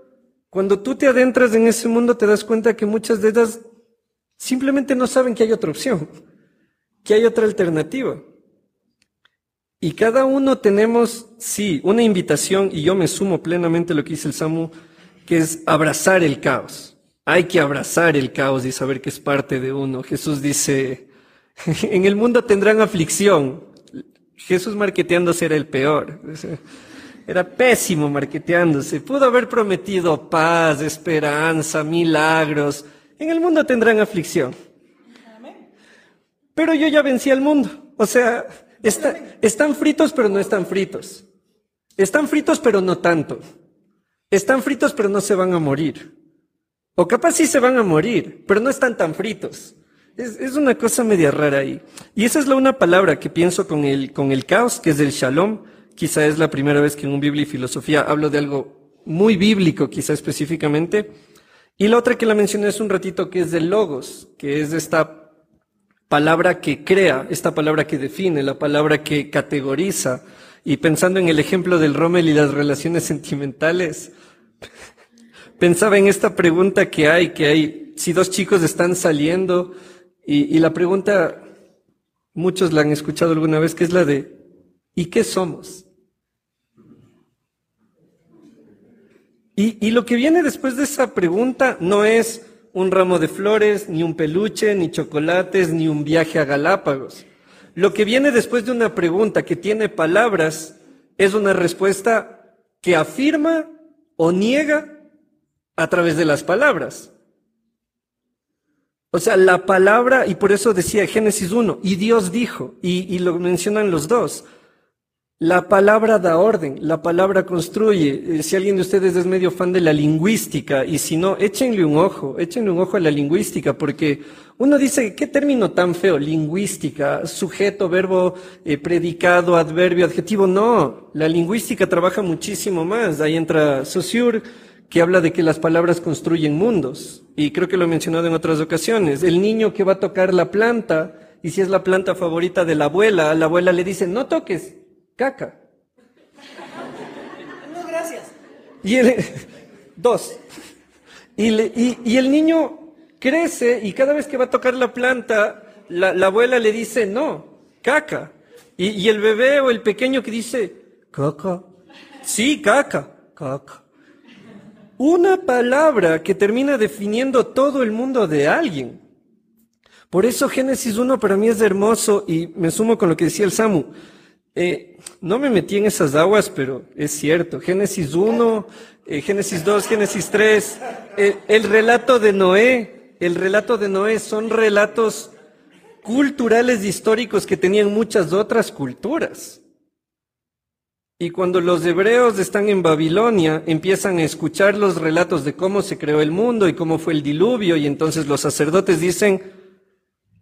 Cuando tú te adentras en ese mundo te das cuenta que muchas de ellas simplemente no saben que hay otra opción, que hay otra alternativa. Y cada uno tenemos, sí, una invitación, y yo me sumo plenamente a lo que dice el Samu, que es abrazar el caos. Hay que abrazar el caos y saber que es parte de uno. Jesús dice, en el mundo tendrán aflicción. Jesús marqueteándose era el peor. Era pésimo marketeándose. Pudo haber prometido paz, esperanza, milagros. En el mundo tendrán aflicción. Pero yo ya vencí al mundo. O sea, están fritos pero no están fritos. Están fritos pero no tanto. Están fritos pero no se van a morir. O capaz sí se van a morir, pero no están tan fritos. Es, es, una cosa media rara ahí. Y esa es la una palabra que pienso con el, con el caos, que es el shalom, Quizá es la primera vez que en un Biblia y filosofía hablo de algo muy bíblico, quizá específicamente. Y la otra que la mencioné hace un ratito, que es del logos, que es esta palabra que crea, esta palabra que define, la palabra que categoriza. Y pensando en el ejemplo del Rommel y las relaciones sentimentales, pensaba en esta pregunta que hay, que hay, si dos chicos están saliendo, y, y la pregunta, muchos la han escuchado alguna vez, que es la de, ¿y qué somos? Y, lo que viene después de esa pregunta no es un ramo de flores, ni un peluche, ni chocolates, ni un viaje a Galápagos. Lo que viene después de una pregunta que tiene palabras es una respuesta que afirma o niega a través de las palabras. O sea, la palabra, y por eso decía Génesis 1, y Dios dijo, y, y lo mencionan los dos, La palabra da orden, la palabra construye. Eh, si alguien de ustedes es medio fan de la lingüística, y si no, échenle un ojo, échenle un ojo a la lingüística, porque uno dice, ¿qué término tan feo? Lingüística, sujeto, verbo, eh, predicado, adverbio, adjetivo. No, la lingüística trabaja muchísimo más. Ahí entra Saussure, que habla de que las palabras construyen mundos. Y creo que lo he mencionado en otras ocasiones. El niño que va a tocar la planta, y si es la planta favorita de la abuela, la abuela le dice, no toques, caca. No, gracias. Y el, dos. Y, le- y- y el niño crece y cada vez que va a tocar la planta, la, la abuela le dice, no, caca. Y, y el bebé o el pequeño que dice, caca. Sí, caca, caca. Una palabra que termina definiendo todo el mundo de alguien. Por eso Génesis 1 para mí es hermoso y me sumo con lo que decía el Samu. Eh, no me metí en esas aguas, pero es cierto. Génesis 1, eh, Génesis 2, Génesis 3, eh, el relato de Noé, el relato de Noé son relatos culturales históricos que tenían muchas otras culturas. Y cuando los hebreos están en Babilonia, empiezan a escuchar los relatos de cómo se creó el mundo y cómo fue el diluvio, y entonces los sacerdotes dicen,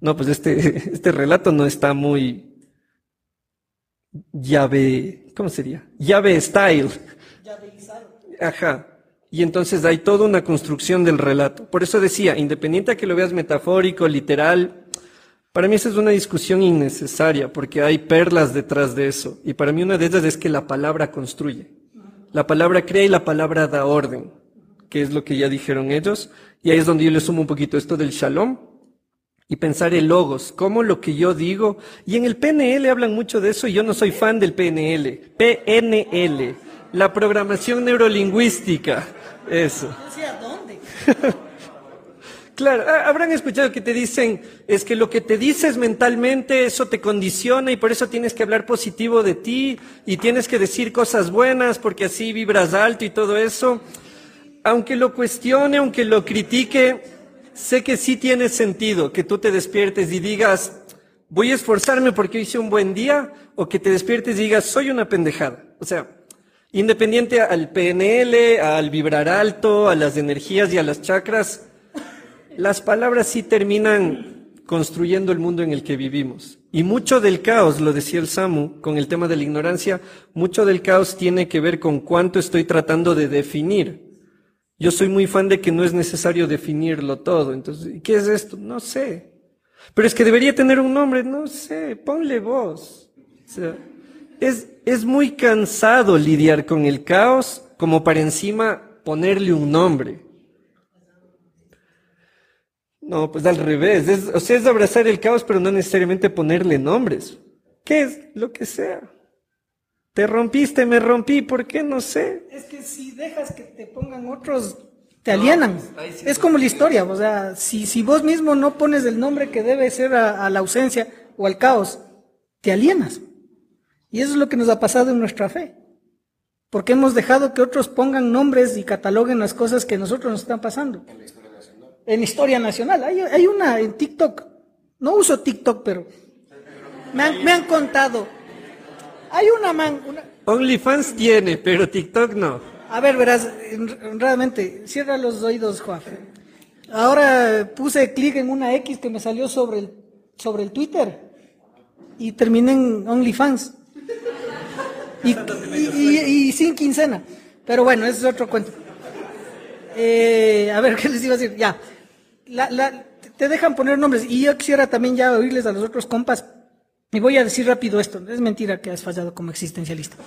no, pues este, este relato no está muy llave, ¿cómo sería? Llave style. Ajá. Y entonces hay toda una construcción del relato. Por eso decía, independiente a que lo veas metafórico, literal, para mí esa es una discusión innecesaria, porque hay perlas detrás de eso. Y para mí una de ellas es que la palabra construye. La palabra crea y la palabra da orden, que es lo que ya dijeron ellos. Y ahí es donde yo le sumo un poquito esto del shalom y pensar el logos, como lo que yo digo. Y en el PNL hablan mucho de eso y yo no soy fan del PNL. PNL, la programación neurolingüística. Eso. Decía, ¿dónde? Claro, ha- habrán escuchado que te dicen, es que lo que te dices mentalmente, eso te condiciona y por eso tienes que hablar positivo de ti y tienes que decir cosas buenas porque así vibras alto y todo eso. Aunque lo cuestione, aunque lo critique, sé que sí tiene sentido que tú te despiertes y digas, voy a esforzarme porque hice un buen día, o que te despiertes y digas, soy una pendejada. O sea, independiente al PNL, al vibrar alto, a las energías y a las chakras, las palabras sí terminan construyendo el mundo en el que vivimos. Y mucho del caos, lo decía el Samu, con el tema de la ignorancia, mucho del caos tiene que ver con cuánto estoy tratando de definir. Yo soy muy fan de que no es necesario definirlo todo. Entonces, ¿qué es esto? No sé. Pero es que debería tener un nombre, no sé, ponle voz. O sea, es, es muy cansado lidiar con el caos como para encima ponerle un nombre. No, pues al revés. O sea, es abrazar el caos, pero no necesariamente ponerle nombres. ¿Qué es? Lo que sea. Te rompiste, me rompí, ¿por qué? No sé. Es que si dejas que te pongan otros, te alienan. es como la historia, o sea, si, si vos mismo no pones el nombre que debe ser a, a la ausencia o al caos, te alienas. Y eso es lo que nos ha pasado en nuestra fe. Porque hemos dejado que otros pongan nombres y cataloguen las cosas que a nosotros nos están pasando. En historia nacional. Hay, hay una en TikTok. No uso TikTok, pero me han, me han contado. Hay una man, una, OnlyFans tiene, pero TikTok no. a ver, verás, en- realmente, cierra los oídos, Juan. Ahora puse clic en una X que me salió sobre el, sobre el Twitter y terminé en OnlyFans. Y, y- y- y sin quincena. Pero bueno, ese es otro cuento. Eh, a ver, ¿qué les iba a decir? Ya. La- la- te dejan poner nombres. Y yo quisiera también ya oírles a los otros compas. Y voy a decir rápido esto. Es mentira que has fallado como existencialista.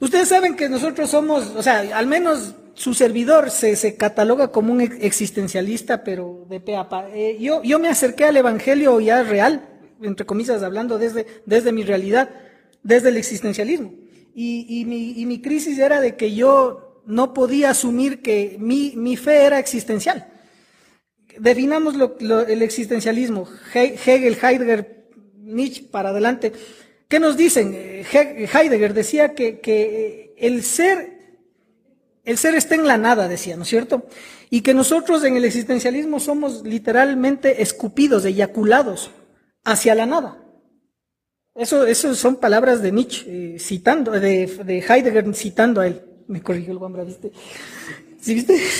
Ustedes saben que nosotros somos, o sea, al menos su servidor se, se cataloga como un ex- existencialista, pero de pe a pa. Eh, yo, yo me acerqué al evangelio ya real, entre comillas, hablando desde, desde mi realidad, desde el existencialismo. Y, y mi, y mi crisis era de que yo no podía asumir que mi, mi fe era existencial. Definamos lo- el existencialismo, He- Hegel, Heidegger, Nietzsche para adelante. ¿Qué nos dicen? Eh, He- Heidegger decía que, que el ser, el ser está en la nada, decía, ¿no es cierto? Y que nosotros en el existencialismo somos literalmente escupidos, eyaculados hacia la nada. Eso, son palabras de Nietzsche, eh, citando, de, de, Heidegger citando a él. Me corrigió el Wambra, ¿viste? ¿Sí viste?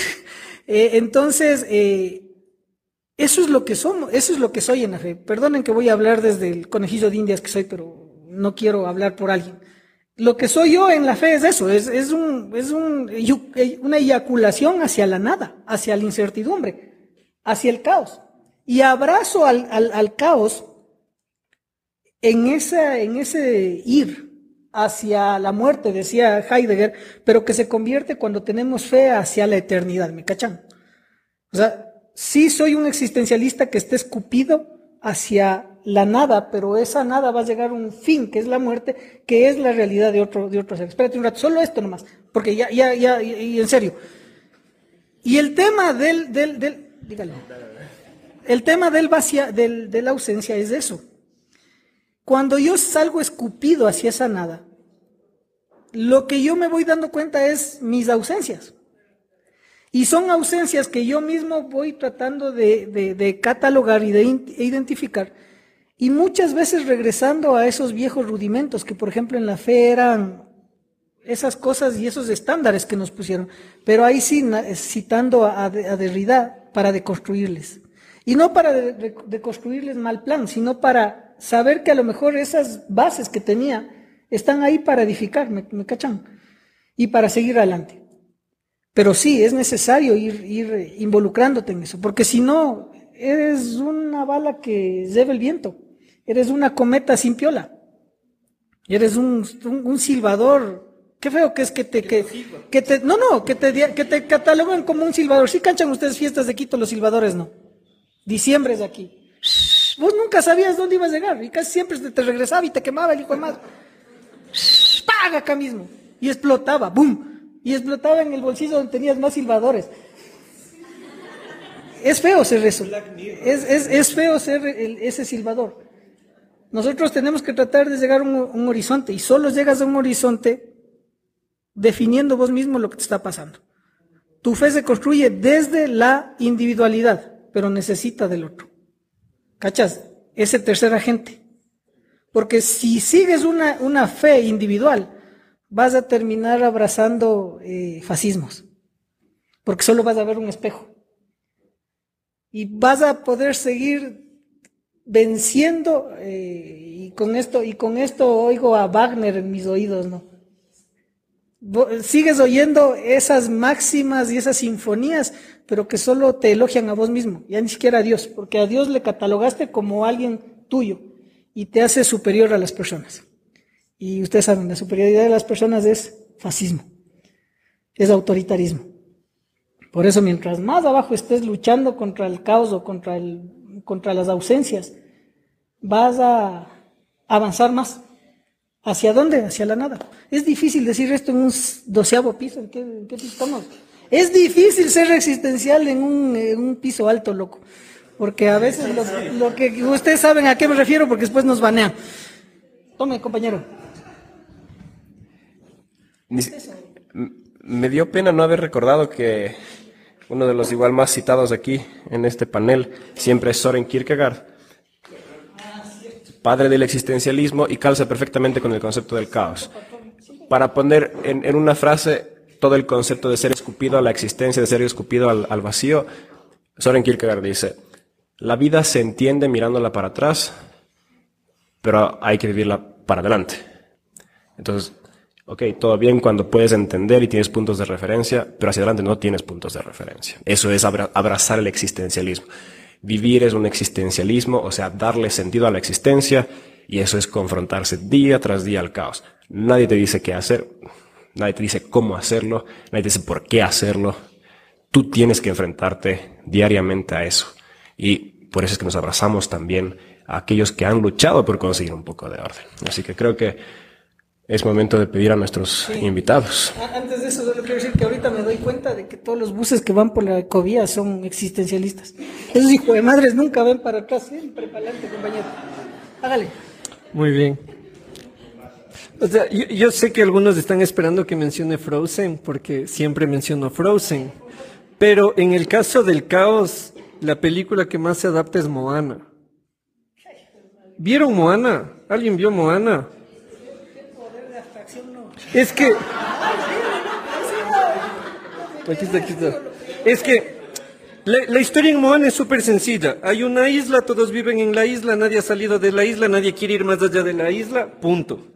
Eh, entonces, eh, eso es lo que somos, eso es lo que soy en la fe. Perdonen que voy a hablar desde el conejillo de indias que soy, pero no quiero hablar por alguien. Lo que soy yo en la fe es eso, es, un, es un, una eyaculación hacia la nada, hacia la incertidumbre, hacia el caos. Y abrazo al, al, al caos en, esa, en ese ir hacia la muerte, decía Heidegger, pero que se convierte cuando tenemos fe hacia la eternidad, ¿me cachan? O sea, sí soy un existencialista que está escupido hacia la nada, pero esa nada va a llegar a un fin, que es la muerte, que es la realidad de otro, de otro ser. Espérate un rato, solo esto nomás, porque ya, ya, ya, y en serio. Y el tema del, del, del, dígalo. El tema del del, de la ausencia es eso. Cuando yo salgo escupido hacia esa nada, lo que yo me voy dando cuenta es mis ausencias. Y son ausencias que yo mismo voy tratando de, catalogar y de e identificar. Y muchas veces regresando a esos viejos rudimentos que, por ejemplo, en la fe eran esas cosas y esos estándares que nos pusieron. Pero ahí sí, citando a, Derrida para deconstruirles. Y no para deconstruirles mal plan, sino para saber que a lo mejor esas bases que tenía están ahí para edificar, ¿me, cachan? Y para seguir adelante. Pero sí, es necesario ir, ir involucrándote en eso, porque si no, eres una bala que lleva el viento, eres una cometa sin piola, eres un, un, silbador Qué feo que es que te, que, que te, no, no, que te, que te cataloguen como un silbador. Si canchan ustedes fiestas de Quito, los silbadores no. Diciembre es de aquí. Vos nunca sabías dónde ibas a llegar y casi siempre te regresaba y te quemaba el hijo de madre. ¡Paga acá mismo! Y explotaba, ¡boom! Y explotaba en el bolsillo donde tenías más silbadores. Es feo ser eso. Es, es, es feo ser ese silbador. Nosotros tenemos que tratar de llegar a un, un horizonte y solo llegas a un horizonte definiendo vos mismo lo que te está pasando. Tu fe se construye desde la individualidad, pero necesita del otro. ¿Cachas? Ese tercer agente. Porque si sigues una, una fe individual, vas a terminar abrazando eh, fascismos. Porque solo vas a ver un espejo. Y vas a poder seguir venciendo, eh, y con esto, y con esto oigo a Wagner en mis oídos, ¿no? Sigues oyendo esas máximas y esas sinfonías, pero que solo te elogian a vos mismo, ya ni siquiera a Dios, porque a Dios le catalogaste como alguien tuyo y te hace superior a las personas. Y ustedes saben, la superioridad de las personas es fascismo, es autoritarismo. Por eso, mientras más abajo estés luchando contra el caos o contra, el, contra las ausencias, vas a avanzar más. ¿Hacia dónde? Hacia la nada. Es difícil decir esto en un doceavo piso. ¿En qué, piso estamos? Es difícil ser existencial en un, piso alto, loco. Porque a veces lo que ustedes saben a qué me refiero porque después nos banean. Tome, compañero. Me dio pena no haber recordado que uno de los igual más citados aquí en este panel siempre es Soren Kierkegaard padre del existencialismo y calza perfectamente con el concepto del caos. Para poner en, una frase todo el concepto de ser escupido a la existencia, de ser escupido al, al vacío, Soren Kierkegaard dice, la vida se entiende mirándola para atrás, pero hay que vivirla para adelante. Entonces, ok, todo bien cuando puedes entender y tienes puntos de referencia, pero hacia adelante no tienes puntos de referencia. Eso es abrazar el existencialismo. Vivir es un existencialismo, o sea, darle sentido a la existencia, y eso es confrontarse día tras día al caos. Nadie te dice qué hacer, nadie te dice cómo hacerlo, nadie te dice por qué hacerlo. Tú tienes que enfrentarte diariamente a eso. Y por eso es que nos abrazamos también a aquellos que han luchado por conseguir un poco de orden. Así que creo que es momento de pedir a nuestros invitados. Antes de eso, solo quiero decir que ahorita me doy cuenta de que todos los buses que van por la ecovía son existencialistas. Esos hijos de madres nunca ven para atrás, siempre para adelante, compañero. Hágale. Muy bien. O sea, yo, yo, sé que algunos están esperando que mencione Frozen, porque siempre menciono Frozen. Pero en el caso del caos, la película que más se adapta es Moana. ¿Vieron Moana? ¿Alguien vio Moana? Es que... Aquí está. Es que la, la historia en Moana es súper sencilla. Hay una isla, todos viven en la isla, nadie ha salido de la isla, nadie quiere ir más allá de la isla, punto.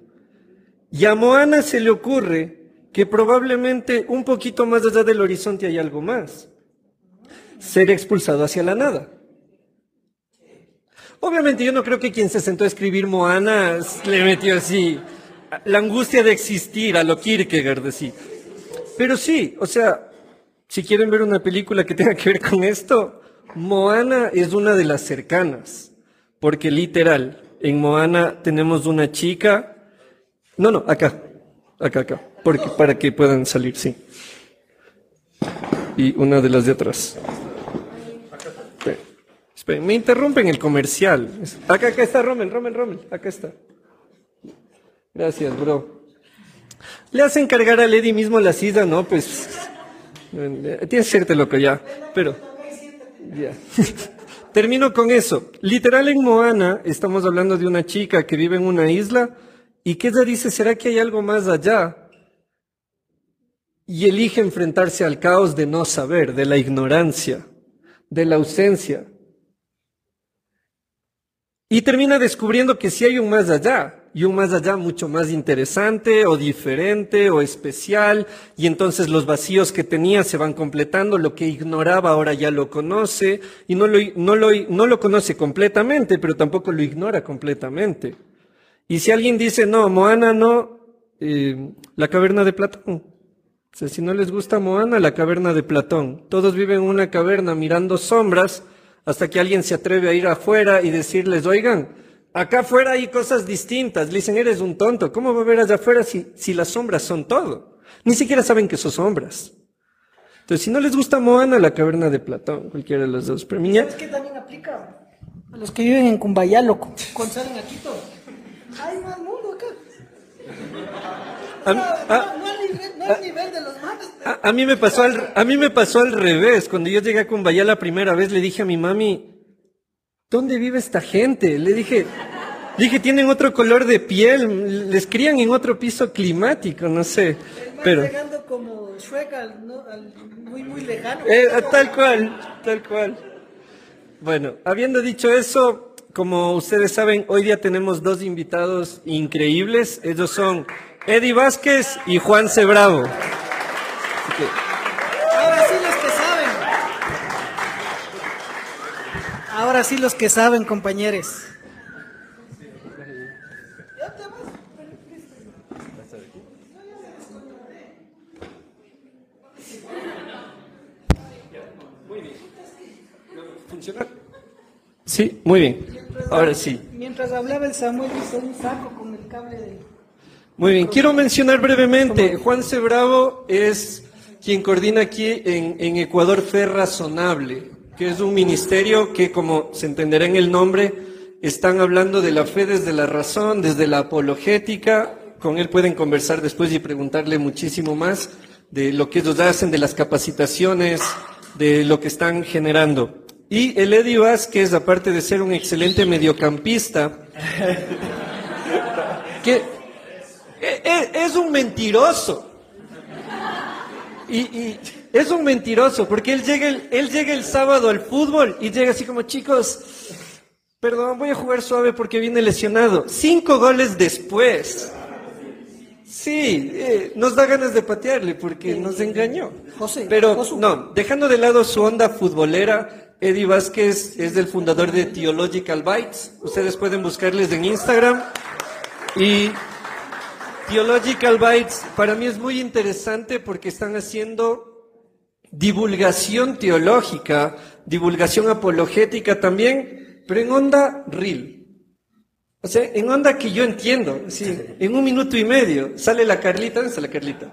Y a Moana se le ocurre que probablemente un poquito más allá del horizonte hay algo más. Ser expulsado hacia la nada. Obviamente yo no creo que quien se sentó a escribir Moana le metió así la angustia de existir a lo Kierkegaard, así. Pero sí, o sea, si quieren ver una película que tenga que ver con esto, Moana es una de las cercanas, porque literal, en Moana tenemos una chica, no, no, acá, acá, acá, porque, para que puedan salir, sí. Y una de las de atrás. Me interrumpen el comercial. Acá, acá está Rommel, Rommel, Rommel, acá está. Gracias, bro. Le hacen cargar a Lady mismo la sida, ¿no? Pues tienes que serte loco ya, pero ya. Termino con eso. Literal en Moana estamos hablando de una chica que vive en una isla y que ella dice, ¿será que hay algo más allá? Y elige enfrentarse al caos de no saber, de la ignorancia, de la ausencia. Y termina descubriendo que sí hay un más allá, y un más allá mucho más interesante o diferente o especial, y entonces los vacíos que tenía se van completando, lo que ignoraba ahora ya lo conoce, y no lo, no lo, no lo conoce completamente, pero tampoco lo ignora completamente. Y si alguien dice, no, Moana no, eh, la caverna de Platón. Si no les gusta Moana, la caverna de Platón. Todos viven en una caverna mirando sombras hasta que alguien se atreve a ir afuera y decirles, oigan, acá afuera hay cosas distintas. Le dicen, eres un tonto. ¿Cómo va a ver allá afuera si, si las sombras son todo? Ni siquiera saben que son sombras. Entonces, si no les gusta Moana, la caverna de Platón, cualquiera de los dos. Pero miña, ¿Sabes qué también aplica? A los que viven en Cumbayá, loco. Cuando salen a Quito. Hay más mundo acá. a- No, a- no, no al nivel, no al nivel de los manes. pero- A, a mí me pasó al, a mí me pasó al revés. Cuando yo llegué a Cumbayá la primera vez, le dije a mi mami, ¿dónde vive esta gente? Le dije, dije, tienen otro color de piel, les crían en otro piso climático, no sé. Pero, llegando como Shrek al, no, al muy, muy lejano. eh, tal cual, tal cual. Bueno, habiendo dicho eso, como ustedes saben, hoy día tenemos dos invitados increíbles. Ellos son Eddie Vázquez y Juan Cebravo. Así que, Ahora sí los que saben. Ahora sí los que saben, compañeros. Sí, muy bien. Ahora sí. Mientras hablaba el Samuel hizo un saco con el cable de... Muy bien, quiero mencionar brevemente, Juan Cebravo es quien coordina aquí en, en Ecuador Fe Razonable, que es un ministerio que, como se entenderá en el nombre, están hablando de la fe desde la razón, desde la apologética. Con él pueden conversar después y preguntarle muchísimo más de lo que ellos hacen, de las capacitaciones, de lo que están generando. Y el Eddie Vázquez, aparte de ser un excelente mediocampista, que e- e- es un mentiroso. Y, y es un mentiroso, porque él llega, el, él llega el sábado al fútbol y llega así como, chicos, perdón, voy a jugar suave porque viene lesionado. Cinco goles después. Sí, eh, nos da ganas de patearle porque nos engañó. José, Pero no, dejando de lado su onda futbolera, Eddie Vázquez es el fundador de Theological Bites. Ustedes pueden buscarles en Instagram. Y Theological Bites para mí es muy interesante porque están haciendo divulgación teológica, divulgación apologética también, pero en onda real. O sea, en onda que yo entiendo, sí, en un minuto y medio sale la Carlita, ¿dónde está la Carlita?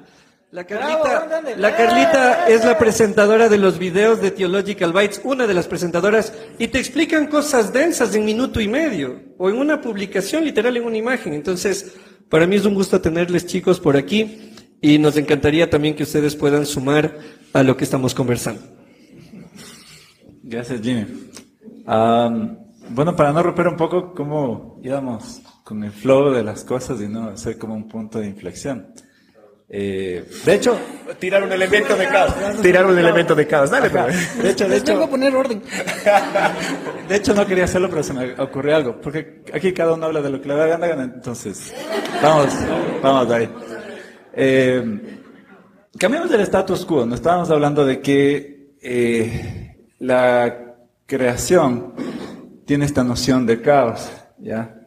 La Carlita, la Carlita es la presentadora de los videos de Theological Bites, una de las presentadoras, y te explican cosas densas en minuto y medio, o en una publicación literal en una imagen. Entonces, para mí es un gusto tenerles chicos por aquí, y nos encantaría también que ustedes puedan sumar a lo que estamos conversando. Gracias, Jimmy. Am, bueno, para no romper un poco cómo íbamos con el flow de las cosas y no ser como un punto de inflexión. Eh, de hecho, Tirar un elemento de caos. Tirar un elemento de caos. Dale, Ajá. pues. de hecho, de Les vengo a hecho, poner orden. de hecho no quería hacerlo, pero se me ocurrió algo, porque aquí cada uno habla de lo que le da gana, entonces vamos, vamos ahí. Eh, cambiamos del status quo, no estábamos hablando de que eh, la creación tiene esta noción de caos, ¿ya?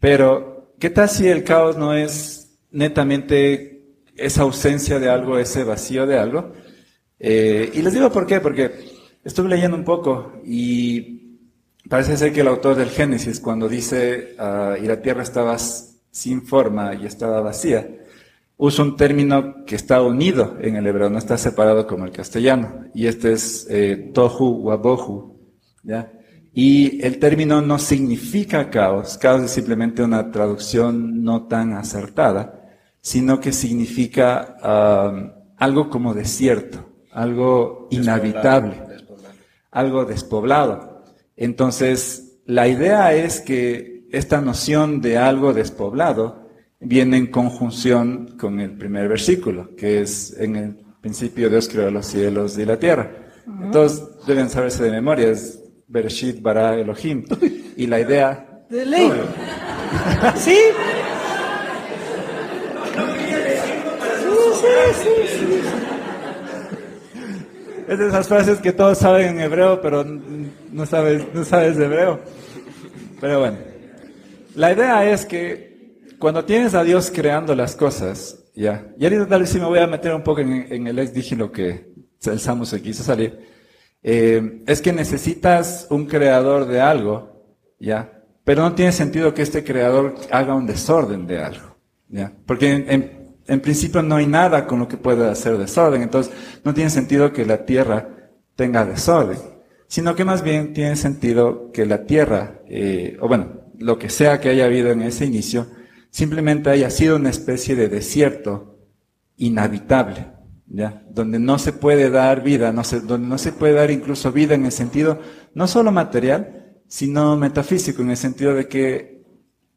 Pero, ¿qué tal si el caos no es netamente esa ausencia de algo, ese vacío de algo? Eh, y les digo por qué, porque estuve leyendo un poco y parece ser que el autor del Génesis, cuando dice ah, y la tierra estaba sin forma y estaba vacía, usa un término que está unido en el hebreo, no está separado como el castellano, y este es eh, tohu wabohu, ¿ya? Y el término no significa caos, caos es simplemente una traducción no tan acertada, sino que significa ah, algo como desierto, algo inhabitable, algo despoblado. Entonces, la idea es que esta noción de algo despoblado viene en conjunción con el primer versículo, que es en el principio Dios creó los cielos y la tierra. Entonces, deben saberse de memoria, es Bereshit bara Elohim. Y la idea... De ley. ¿Sí? Sí, sí, sí. Es de esas frases que todos saben en hebreo, pero no sabes, no sabes de hebreo. Pero bueno, la idea es que cuando tienes a Dios creando las cosas, ya, y ahorita tal vez sí me voy a meter un poco en, el ex dije lo que el Samu se quiso salir, eh, es que necesitas un creador de algo, ya, pero no tiene sentido que este creador haga un desorden de algo, ya, porque en principio no hay nada con lo que pueda hacer desorden, entonces no tiene sentido que la tierra tenga desorden, sino que más bien tiene sentido que la tierra, eh, o bueno, lo que sea que haya habido en ese inicio, simplemente haya sido una especie de desierto inhabitable, ¿ya? Donde no se puede dar vida, no se, donde no se puede dar incluso vida en el sentido no solo material, sino metafísico, en el sentido de que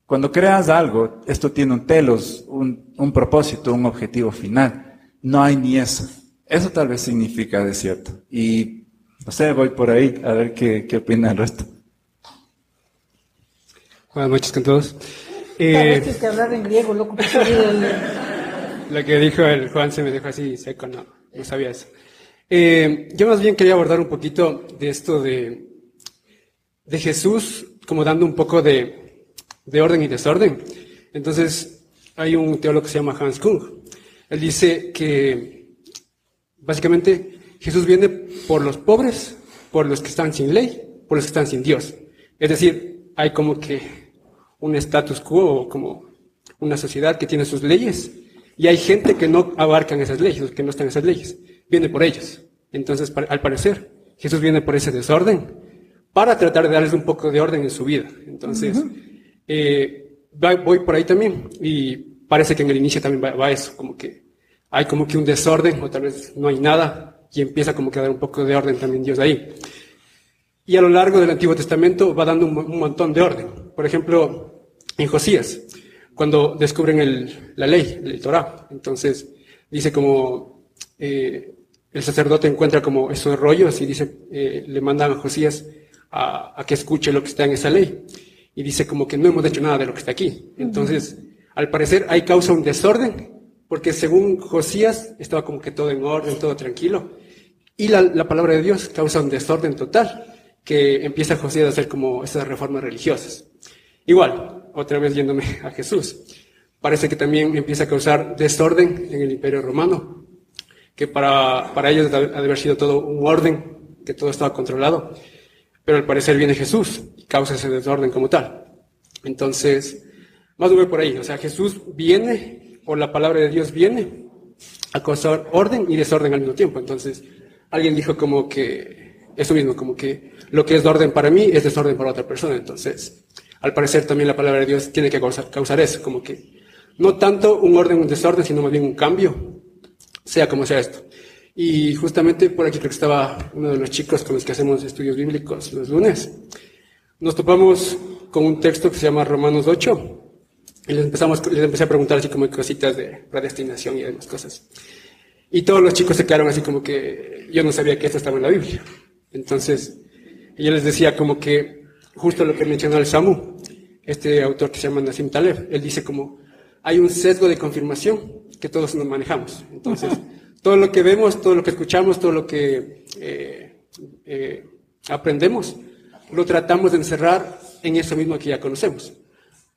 cuando creas algo, esto tiene un telos, un, propósito, un objetivo final. No hay ni eso. Eso tal vez significa desierto. Y no sé, voy por ahí a ver qué, qué opina el resto. Buenas noches con todos. Eh, tienes que hablar en griego, loco. lo que dijo el Juan se me dejó así seco, no, no sabía eso. Eh, yo más bien quería abordar un poquito de esto de, de Jesús, como dando un poco de, de orden y desorden. Entonces, hay un teólogo que se llama Hans Kung. Él dice que básicamente Jesús viene por los pobres, por los que están sin ley, por los que están sin Dios. Es decir, hay como que un status quo, como una sociedad que tiene sus leyes, y hay gente que no abarcan esas leyes, que no están en esas leyes. Viene por ellos. Entonces, al parecer, Jesús viene por ese desorden para tratar de darles un poco de orden en su vida. Entonces, eh, voy por ahí también y parece que en el inicio también va, va eso, como que hay como que un desorden o tal vez no hay nada y empieza como que a dar un poco de orden también Dios ahí. Y a lo largo del Antiguo Testamento va dando un, un montón de orden. Por ejemplo, en Josías, cuando descubren el- la ley, el Torah, entonces dice como eh, el sacerdote encuentra como esos rollos y dice, eh, le mandan a Josías a, a que escuche lo que está en esa ley. Y dice como que no hemos hecho nada de lo que está aquí. Entonces, al parecer ahí causa un desorden, porque según Josías estaba como que todo en orden, todo tranquilo. Y la, la palabra de Dios causa un desorden total, que empieza Josías a hacer como esas reformas religiosas. Igual, otra vez yéndome a Jesús, parece que también empieza a causar desorden en el imperio romano, que para, para ellos ha de haber sido todo un orden, que todo estaba controlado, pero al parecer viene Jesús y causa ese desorden como tal. Entonces, más o menos por ahí, o sea, Jesús viene, o la palabra de Dios viene, a causar orden y desorden al mismo tiempo. Entonces, alguien dijo como que, eso mismo, como que lo que es orden para mí es desorden para otra persona. Entonces, al parecer también la palabra de Dios tiene que causar, causar eso, como que no tanto un orden, un desorden, sino más bien un cambio, sea como sea esto. Y justamente por aquí creo que estaba uno de los chicos con los que hacemos estudios bíblicos los lunes. Nos topamos con un texto que se llama Romanos 8, Y les, empezamos, les empecé a preguntar así como cositas de predestinación y demás cosas. Y todos los chicos se quedaron así como que yo no sabía que esto estaba en la Biblia. Entonces, yo les decía como que justo lo que mencionó el Samu, este autor que se llama Nassim Taleb, él dice como hay un sesgo de confirmación que todos nos manejamos. Entonces, todo lo que vemos, todo lo que escuchamos, todo lo que eh, eh, aprendemos, lo tratamos de encerrar en eso mismo que ya conocemos.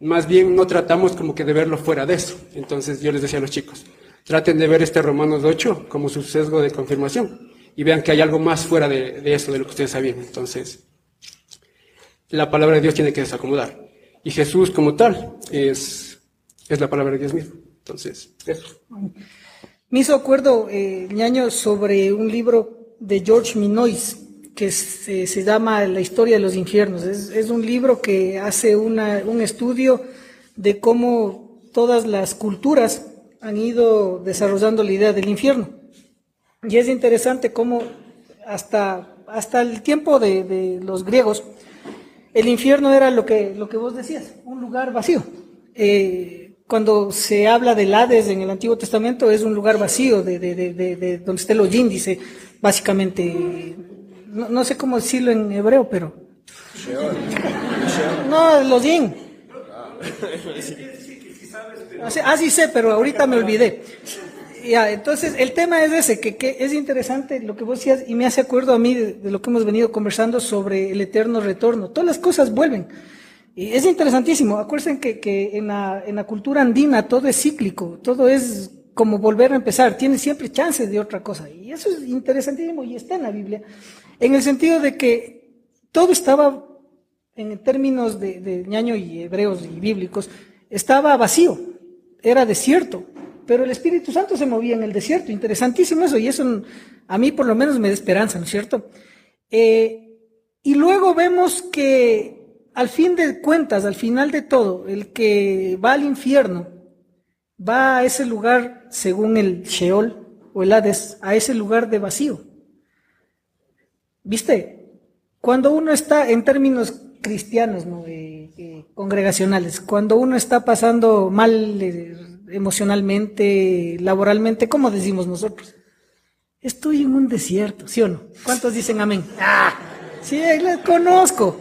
Más bien no tratamos como que de verlo fuera de eso. Entonces yo les decía a los chicos, traten de ver este Romanos 8 como su sesgo de confirmación y vean que hay algo más fuera de, de eso, de lo que ustedes sabían. Entonces, la palabra de Dios tiene que desacomodar. Y Jesús como tal es, es la palabra de Dios mismo. Entonces, eso. Me hizo acuerdo, eh, ñaño, sobre un libro de George Minois que se, se llama La historia de los infiernos. Es, es un libro que hace una, un estudio de cómo todas las culturas han ido desarrollando la idea del infierno. Y es interesante cómo hasta, hasta el tiempo de, de los griegos, el infierno era lo que, lo que vos decías, un lugar vacío. Eh, cuando se habla del Hades en el Antiguo Testamento es un lugar vacío, de, de, de, de donde está el hollín, dice, básicamente, no, no, sé cómo decirlo en hebreo, pero... No, el hollín. Así sé, pero ahorita me olvidé. Ya, entonces, el tema es ese, que, es interesante lo que vos decías y me hace acuerdo a mí de, lo que hemos venido conversando sobre el eterno retorno. Todas las cosas vuelven. Y es interesantísimo. Acuérdense que, que en, la, en la cultura andina todo es cíclico, todo es como volver a empezar, tiene siempre chances de otra cosa. Y eso es interesantísimo y está en la Biblia, en el sentido de que todo estaba, en términos de, de ñaño y hebreos y bíblicos, estaba vacío, era desierto, pero el Espíritu Santo se movía en el desierto. Interesantísimo eso, y eso a mí por lo menos me da esperanza, ¿no es cierto? Eh, y luego vemos que al fin de cuentas, al final de todo, el que va al infierno, va a ese lugar, según el Sheol o el Hades, a ese lugar de vacío. ¿Viste? Cuando uno está en términos cristianos, ¿no? eh, eh, congregacionales, cuando uno está pasando mal emocionalmente, laboralmente, ¿cómo decimos nosotros? Estoy en un desierto, ¿sí o no? ¿Cuántos dicen amén? Ah, sí, les conozco.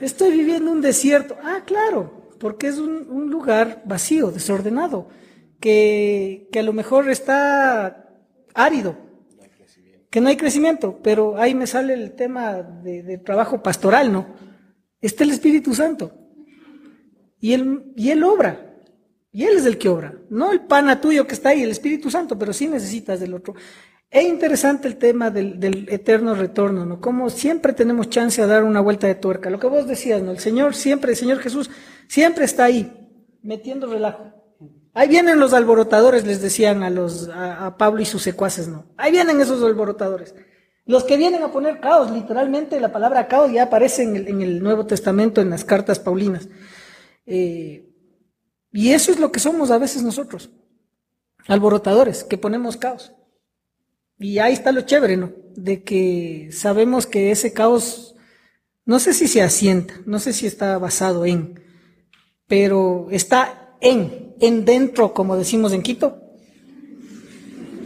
Estoy viviendo un desierto. Ah, claro, porque es un, un lugar vacío, desordenado, que, que, a lo mejor está árido, que no hay crecimiento, pero ahí me sale el tema de, de trabajo pastoral, ¿no? Está el Espíritu Santo. Y él, y él obra. Y Él es el que obra, no el pana tuyo que está ahí, el Espíritu Santo, pero sí necesitas del otro. Es interesante el tema del, del, eterno retorno, ¿no? Como siempre tenemos chance a dar una vuelta de tuerca. Lo que vos decías, ¿no? El Señor siempre, el Señor Jesús siempre está ahí, metiendo relajo. Ahí vienen los alborotadores, les decían a los, a, Pablo y sus secuaces, ¿no? Ahí vienen esos alborotadores. Los que vienen a poner caos, literalmente la palabra caos ya aparece en el, en el Nuevo Testamento, en las cartas paulinas. Eh, y eso es lo que somos a veces nosotros, alborotadores, que ponemos caos. Y ahí está lo chévere, ¿no? De que sabemos que ese caos, no sé si se asienta, no sé si está basado en, pero está en, en dentro, como decimos en Quito.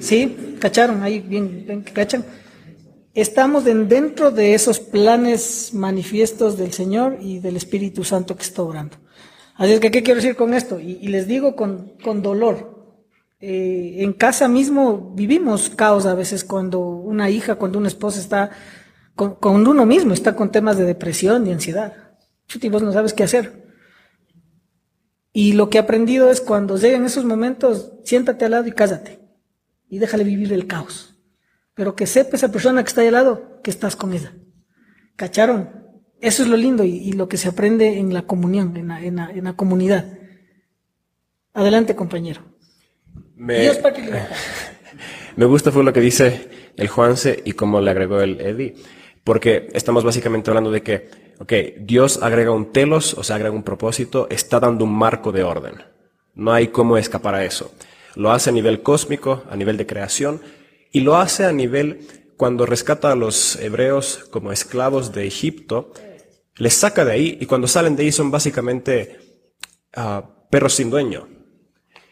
¿Sí? ¿Cacharon? Ahí bien, bien ¿cachan? Estamos en dentro de esos planes manifiestos del Señor y del Espíritu Santo que está orando. Así es que, ¿qué quiero decir con esto? Y, les digo con, con dolor. Eh, en casa mismo vivimos caos a veces cuando una hija, cuando una esposa está con, con uno mismo, está con temas de depresión y ansiedad. Chuti, vos no sabes qué hacer. Y lo que he aprendido es cuando lleguen esos momentos, siéntate al lado y cásate. Y déjale vivir el caos. Pero que sepa esa persona que está ahí al lado que estás con ella. ¿Cacharon? Eso es lo lindo y, y, lo que se aprende en la comunión, en la, en la, en la comunidad. Adelante, compañero. Me, Dios me gusta fue lo que dice el Juanse y cómo le agregó el Eddie, porque estamos básicamente hablando de que, ok, Dios agrega un telos, o sea, agrega un propósito, está dando un marco de orden. No hay cómo escapar a eso. Lo hace a nivel cósmico, a nivel de creación, y lo hace a nivel cuando rescata a los hebreos como esclavos de Egipto, les saca de ahí y cuando salen de ahí son básicamente uh, perros sin dueño.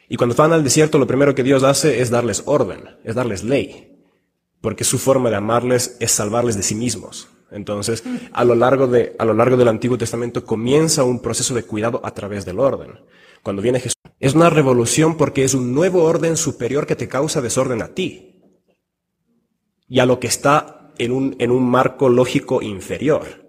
Y cuando van al desierto, lo primero que Dios hace es darles orden, es darles ley, porque su forma de amarles es salvarles de sí mismos. Entonces, a lo largo, de, a lo largo del Antiguo Testamento comienza un proceso de cuidado a través del orden. Cuando viene Jesús, es una revolución porque es un nuevo orden superior que te causa desorden a ti y a lo que está en un, en un marco lógico inferior.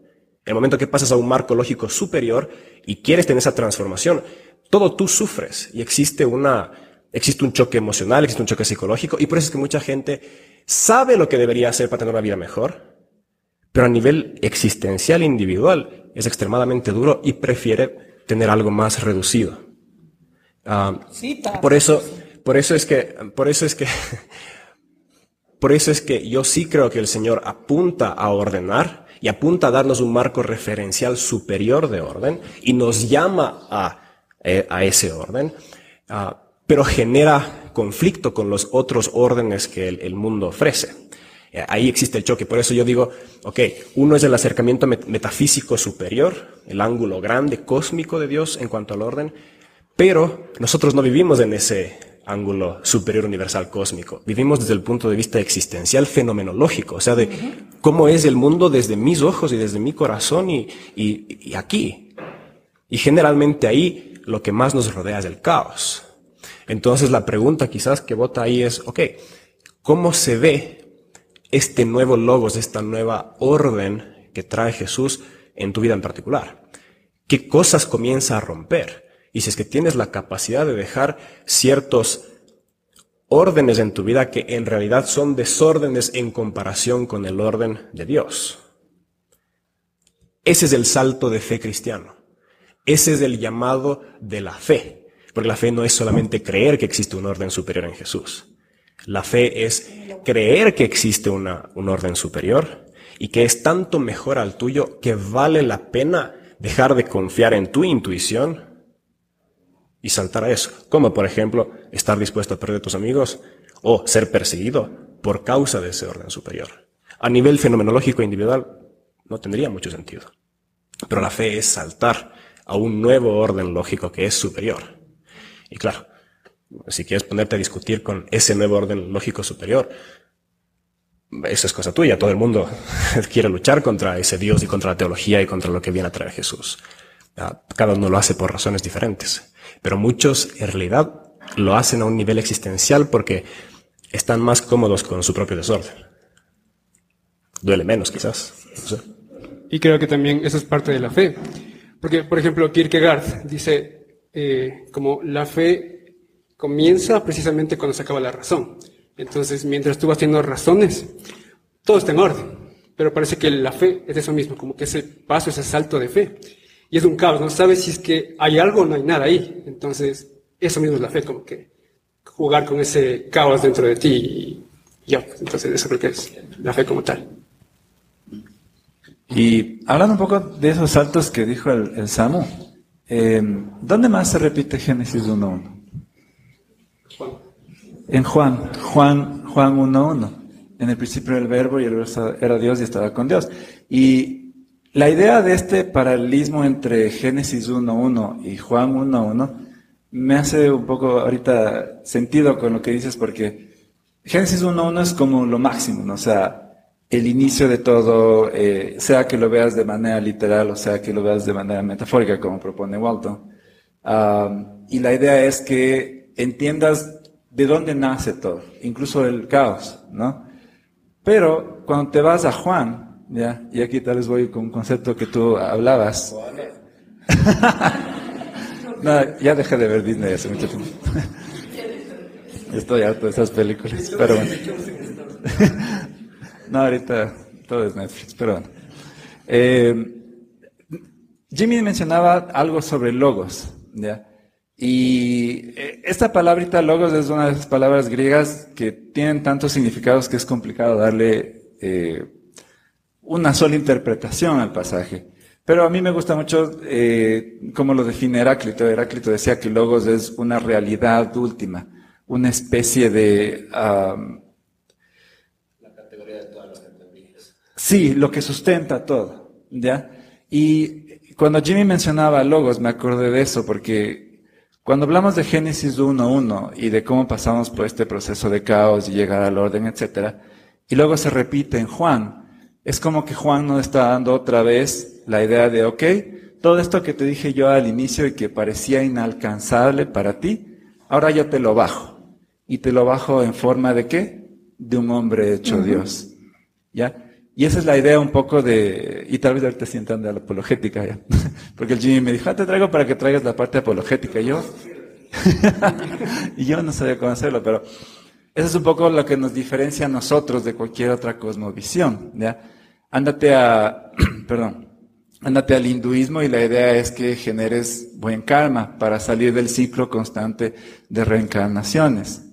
El momento que pasas a un marco lógico superior y quieres tener esa transformación, todo tú sufres y existe una, existe un choque emocional, existe un choque psicológico y por eso es que mucha gente sabe lo que debería hacer para tener una vida mejor, pero a nivel existencial individual es extremadamente duro y prefiere tener algo más reducido. Ah, por eso, por eso es que, por eso es que, por eso es que yo sí creo que el Señor apunta a ordenar y apunta a darnos un marco referencial superior de orden y nos llama a, eh, a ese orden, ah, pero genera conflicto con los otros órdenes que el, mundo ofrece. Eh, ahí existe el choque. Por eso yo digo, ok, uno es el acercamiento metafísico superior, el ángulo grande, cósmico de Dios en cuanto al orden, pero nosotros no vivimos en ese ángulo superior universal cósmico. Vivimos desde el punto de vista existencial fenomenológico, o sea, de cómo es el mundo desde mis ojos y desde mi corazón y, y, aquí. Y generalmente ahí lo que más nos rodea es el caos. Entonces la pregunta quizás que vota ahí es, ok, ¿cómo se ve este nuevo logos, esta nueva orden que trae Jesús en tu vida en particular? ¿Qué cosas comienza a romper? Y si es que tienes la capacidad de dejar ciertos órdenes en tu vida que en realidad son desórdenes en comparación con el orden de Dios. Ese es el salto de fe cristiano. Ese es el llamado de la fe. Porque la fe no es solamente creer que existe un orden superior en Jesús. La fe es creer que existe una, un orden superior y que es tanto mejor al tuyo que vale la pena dejar de confiar en tu intuición y saltar a eso. Como por ejemplo estar dispuesto a perder a tus amigos o ser perseguido por causa de ese orden superior. A nivel fenomenológico individual no tendría mucho sentido. Pero la fe es saltar a un nuevo orden lógico que es superior. Y claro, si quieres ponerte a discutir con ese nuevo orden lógico superior, eso es cosa tuya. Todo el mundo quiere luchar contra ese Dios y contra la teología y contra lo que viene a traer Jesús. Ah, cada uno lo hace por razones diferentes. Pero muchos en realidad lo hacen a un nivel existencial porque están más cómodos con su propio desorden. Duele menos quizás. Y creo que también eso es parte de la fe. Porque, por ejemplo, Kierkegaard dice eh, como la fe comienza precisamente cuando se acaba la razón. Entonces, mientras tú vas teniendo razones, todo está en orden. Pero parece que la fe es eso mismo, como que ese paso, ese salto de fe. Y es un caos, no sabes si es que hay algo o no hay nada ahí. Entonces, eso mismo es la fe, como que jugar con ese caos dentro de ti y ya. Entonces, eso creo que es la fe como tal. Y hablando un poco de esos saltos que dijo el, Samu, eh, ¿dónde más se repite Génesis 1.1? En Juan, Juan, Juan 1.1. En el principio era el verbo y el verbo era Dios y estaba con Dios. Y la idea de este paralelismo entre Génesis 1.1 y Juan 1.1 me hace un poco ahorita sentido con lo que dices porque Génesis 1.1 es como lo máximo, ¿no? o sea, el inicio de todo, eh, sea que lo veas de manera literal o sea que lo veas de manera metafórica, como propone Walton. y la idea es que entiendas de dónde nace todo, incluso el caos, ¿no? Pero cuando te vas a Juan, ya, y aquí tal vez voy con un concepto que tú hablabas. no, ya dejé de ver Disney hace mucho tiempo. Estoy harto de esas películas, pero bueno. no, ahorita todo es Netflix, pero bueno. Eh, Jimmy mencionaba algo sobre logos, ¿ya? Y eh, esta palabrita logos es una de esas palabras griegas que tienen tantos significados que es complicado darle eh, una sola interpretación al pasaje. Pero a mí me gusta mucho eh, cómo lo define Heráclito. Heráclito decía que Logos es una realidad última, una especie de... la categoría de todas las categorías. Sí, lo que sustenta todo. ¿ya? Y cuando Jimmy mencionaba Logos, me acordé de eso, porque Cuando hablamos de Génesis 1.1 y de cómo pasamos por este proceso de caos y llegar al orden, etcétera, y luego se repite en Juan, es como que Juan nos está dando otra vez la idea de, ok, todo esto que te dije yo al inicio y que parecía inalcanzable para ti, ahora yo te lo bajo. ¿Y te lo bajo en forma de qué? De un hombre hecho Dios. ¿Ya? Y esa es la idea un poco de, y tal vez ahorita sientan de la apologética ya. Porque el Jimmy me dijo, ah, te traigo para que traigas la parte apologética. Y yo, y yo no sabía cómo hacerlo, pero eso es un poco lo que nos diferencia a nosotros de cualquier otra cosmovisión, ¿ya? Ándate a, perdón, ándate al hinduismo y la idea es que generes buen karma para salir del ciclo constante de reencarnaciones.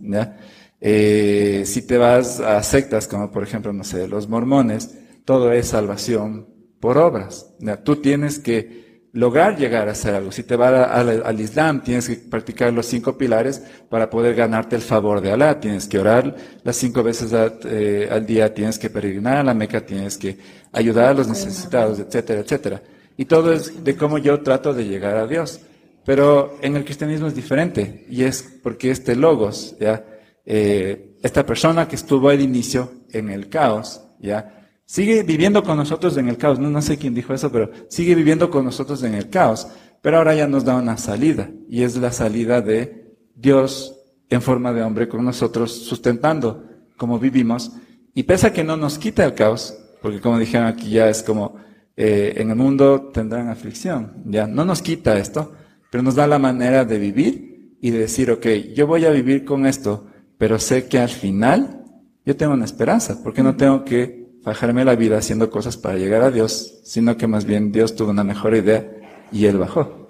Eh, si te vas a sectas como por ejemplo, no sé, los mormones, todo es salvación por obras. Tú tienes que lograr llegar a hacer algo. Si te vas al, Islam, tienes que practicar los cinco pilares para poder ganarte el favor de Alá. Tienes que orar las cinco veces eh, al día, tienes que peregrinar a la Meca, tienes que ayudar a los necesitados, etcétera, etcétera. Y todo es de cómo yo trato de llegar a Dios. Pero en el cristianismo es diferente y es porque este logos, ¿ya? Eh, esta persona que estuvo al inicio en el caos, ¿ya? Sigue viviendo con nosotros en el caos. No, no sé quién dijo eso, pero sigue viviendo con nosotros en el caos. Pero ahora ya nos da una salida. Y es la salida de Dios en forma de hombre con nosotros, sustentando como vivimos. Y pese a que no nos quita el caos, porque como dijeron aquí ya es como, eh, en el mundo tendrán aflicción. Ya no nos quita esto, pero nos da la manera de vivir y de decir, ok, yo voy a vivir con esto pero sé que al final yo tengo una esperanza, porque no tengo que bajarme la vida haciendo cosas para llegar a Dios, sino que más bien Dios tuvo una mejor idea y Él bajó.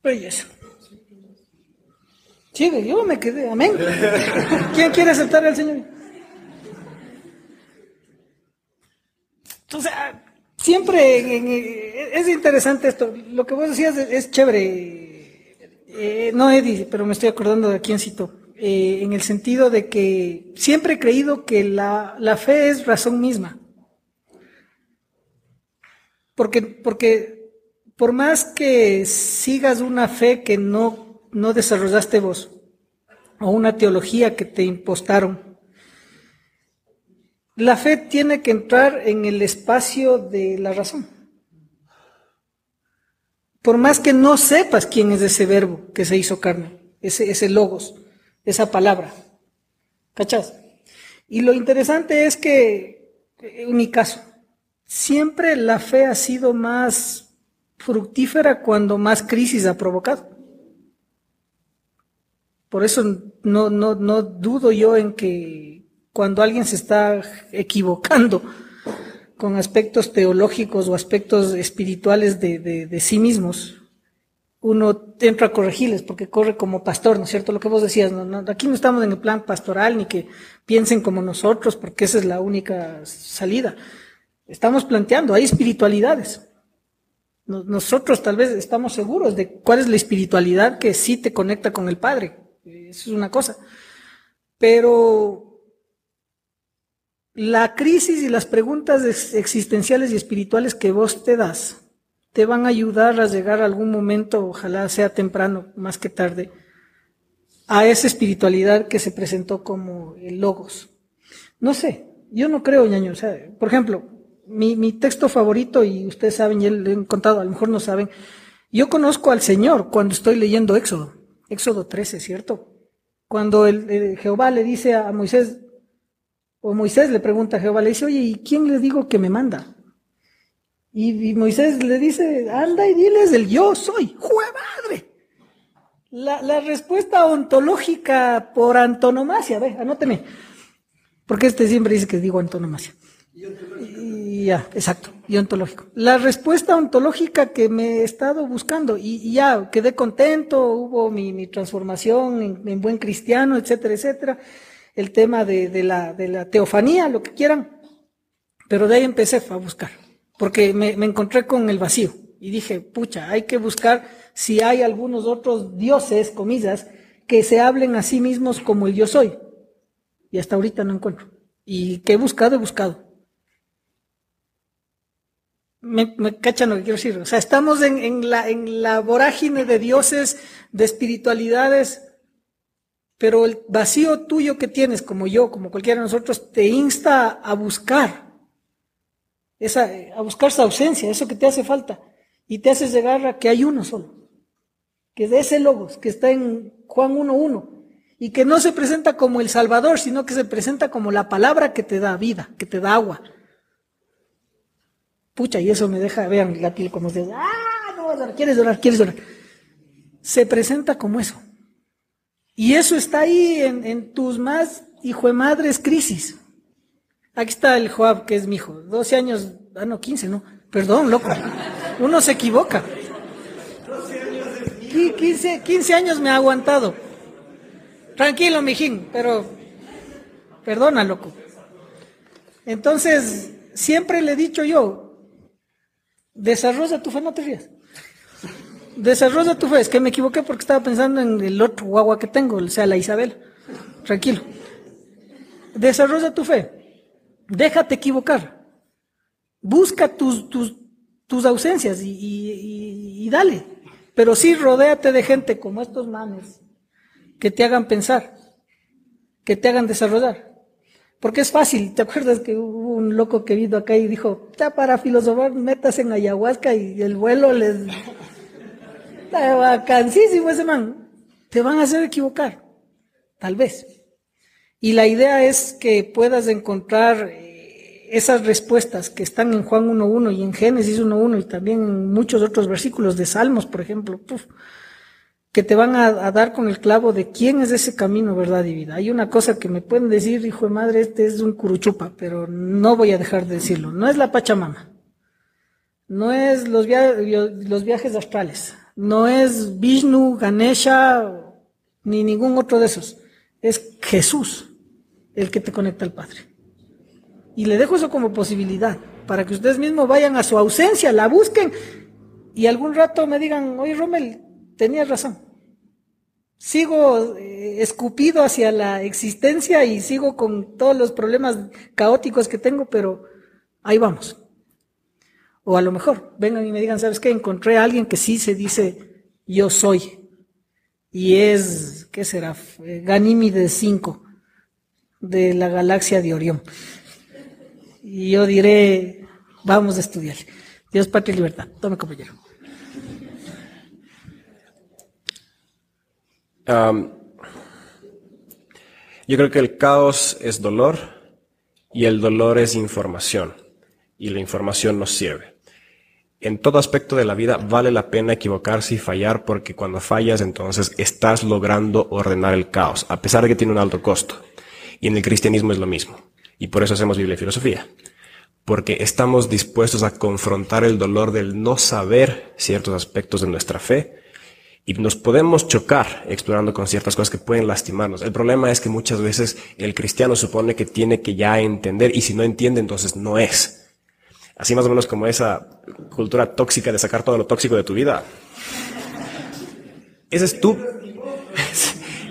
Belleza. Sigue, yo me quedé, amén. ¿Quién quiere aceptar al Señor? Entonces, siempre es interesante esto. Lo que vos decías es chévere eh, no Eddie, pero me estoy acordando de quién citó. Eh, en el sentido de que siempre he creído que la, fe es razón misma. Porque, porque por más que sigas una fe que no, no desarrollaste vos, o una teología que te impostaron, la fe tiene que entrar en el espacio de la razón. Por más que no sepas quién es ese verbo que se hizo carne, ese, ese logos, esa palabra. ¿Cachas? Y lo interesante es que, en mi caso, siempre la fe ha sido más fructífera cuando más crisis ha provocado. Por eso no, no, no dudo yo en que cuando alguien se está equivocando, con aspectos teológicos o aspectos espirituales de, sí mismos, uno entra a corregirles porque corre como pastor, ¿no es cierto? Lo que vos decías, aquí no estamos en el plan pastoral ni que piensen como nosotros porque esa es la única salida. Estamos planteando, hay espiritualidades. Nosotros tal vez estamos seguros de cuál es la espiritualidad que sí te conecta con el Padre. Eso es una cosa. Pero la crisis y las preguntas existenciales y espirituales que vos te das te van a ayudar a llegar a algún momento, ojalá sea temprano, más que tarde, a esa espiritualidad que se presentó como el logos. No sé, yo no creo, ñaño. Por ejemplo, mi, mi texto favorito, y ustedes saben, y le he contado, a lo mejor no saben, yo conozco al Señor cuando estoy leyendo Éxodo, Éxodo 13, ¿cierto? Cuando el Jehová le dice a Moisés, o Moisés le pregunta a Jehová, le dice, oye, ¿y quién le digo que me manda? Y, Moisés le dice, anda y diles el yo soy, ¡jue madre! La, respuesta ontológica por antonomasia, ve, anóteme. Porque este siempre dice que digo antonomasia. Y ya, exacto, y ontológico. La respuesta ontológica que me he estado buscando, y, ya quedé contento, hubo mi, transformación en, en, buen cristiano, etcétera, etcétera el tema de, la, de la teofanía, lo que quieran. Pero de ahí empecé a buscar, porque me, encontré con el vacío y dije, pucha, hay que buscar si hay algunos otros dioses, comillas, que se hablen a sí mismos como el yo soy. Y hasta ahorita no encuentro. Y que he buscado, he buscado. me, me cachan lo que quiero decir. O sea, estamos en, en, la, en la vorágine de dioses, de espiritualidades, pero el vacío tuyo que tienes, como yo, como cualquiera de nosotros, te insta a buscar, a buscar esa ausencia, eso que te hace falta, y te hace llegar a que hay uno solo, que es de ese logos, que está en Juan 1.1, y que no se presenta como el Salvador, sino que se presenta como la palabra que te da vida, que te da agua. Pucha, y eso me deja, vean la piel como se ah, no, quieres llorar, quieres llorar. Se presenta como eso. Y eso está ahí en, en tus más hijo de madres crisis. Aquí está el Joab, que es mi hijo. 12 años, ah, no, 15, no. Perdón, loco. Uno se equivoca. 15, 15 años me ha aguantado. Tranquilo, mijín, pero perdona, loco. Entonces, siempre le he dicho yo, desarrolla tu fe, no te rías. Desarrolla tu fe. Es que me equivoqué porque estaba pensando en el otro guagua que tengo, o sea, la Isabel. Tranquilo. Desarrolla tu fe. Déjate equivocar. Busca tus, tus, tus ausencias y, y, y, dale. Pero sí, rodéate de gente como estos manes que te hagan pensar, que te hagan desarrollar. Porque es fácil. ¿Te acuerdas que hubo un loco que vino acá y dijo, ya para filosofar, metas en ayahuasca y el vuelo les vacancísimo ese man. Te van a hacer equivocar, tal vez. Y la idea es que puedas encontrar eh, esas respuestas que están en Juan 1.1 y en Génesis 1.1 y también en muchos otros versículos de Salmos, por ejemplo, que te van a, a, dar con el clavo de quién es ese camino, verdad y vida. Hay una cosa que me pueden decir, hijo de madre, este es un curuchupa, pero no voy a dejar de decirlo. No es la Pachamama, no es los, via los viajes astrales, no es Vishnu, Ganesha, ni ningún otro de esos. Es Jesús el que te conecta al Padre. Y le dejo eso como posibilidad, para que ustedes mismos vayan a su ausencia, la busquen y algún rato me digan, oye Rommel, tenías razón. Sigo eh, escupido hacia la existencia y sigo con todos los problemas caóticos que tengo, pero ahí vamos. O a lo mejor vengan y me digan, ¿sabes qué? Encontré a alguien que sí se dice yo soy. Y es, ¿qué será? Ganímide 5 de la galaxia de Orión. Y yo diré, vamos a estudiar. Dios, patria y libertad. Tome, compañero. Yo creo que el caos es dolor y el dolor es información. Y la información nos sirve en todo aspecto de la vida vale la pena equivocarse y fallar porque cuando fallas entonces estás logrando ordenar el caos, a pesar de que tiene un alto costo. Y en el cristianismo es lo mismo. Y por eso hacemos Biblia y filosofía. Porque estamos dispuestos a confrontar el dolor del no saber ciertos aspectos de nuestra fe y nos podemos chocar explorando con ciertas cosas que pueden lastimarnos. El problema es que muchas veces el cristiano supone que tiene que ya entender y si no entiende entonces no es. Así más o menos como esa cultura tóxica de sacar todo lo tóxico de tu vida. Es estúpido.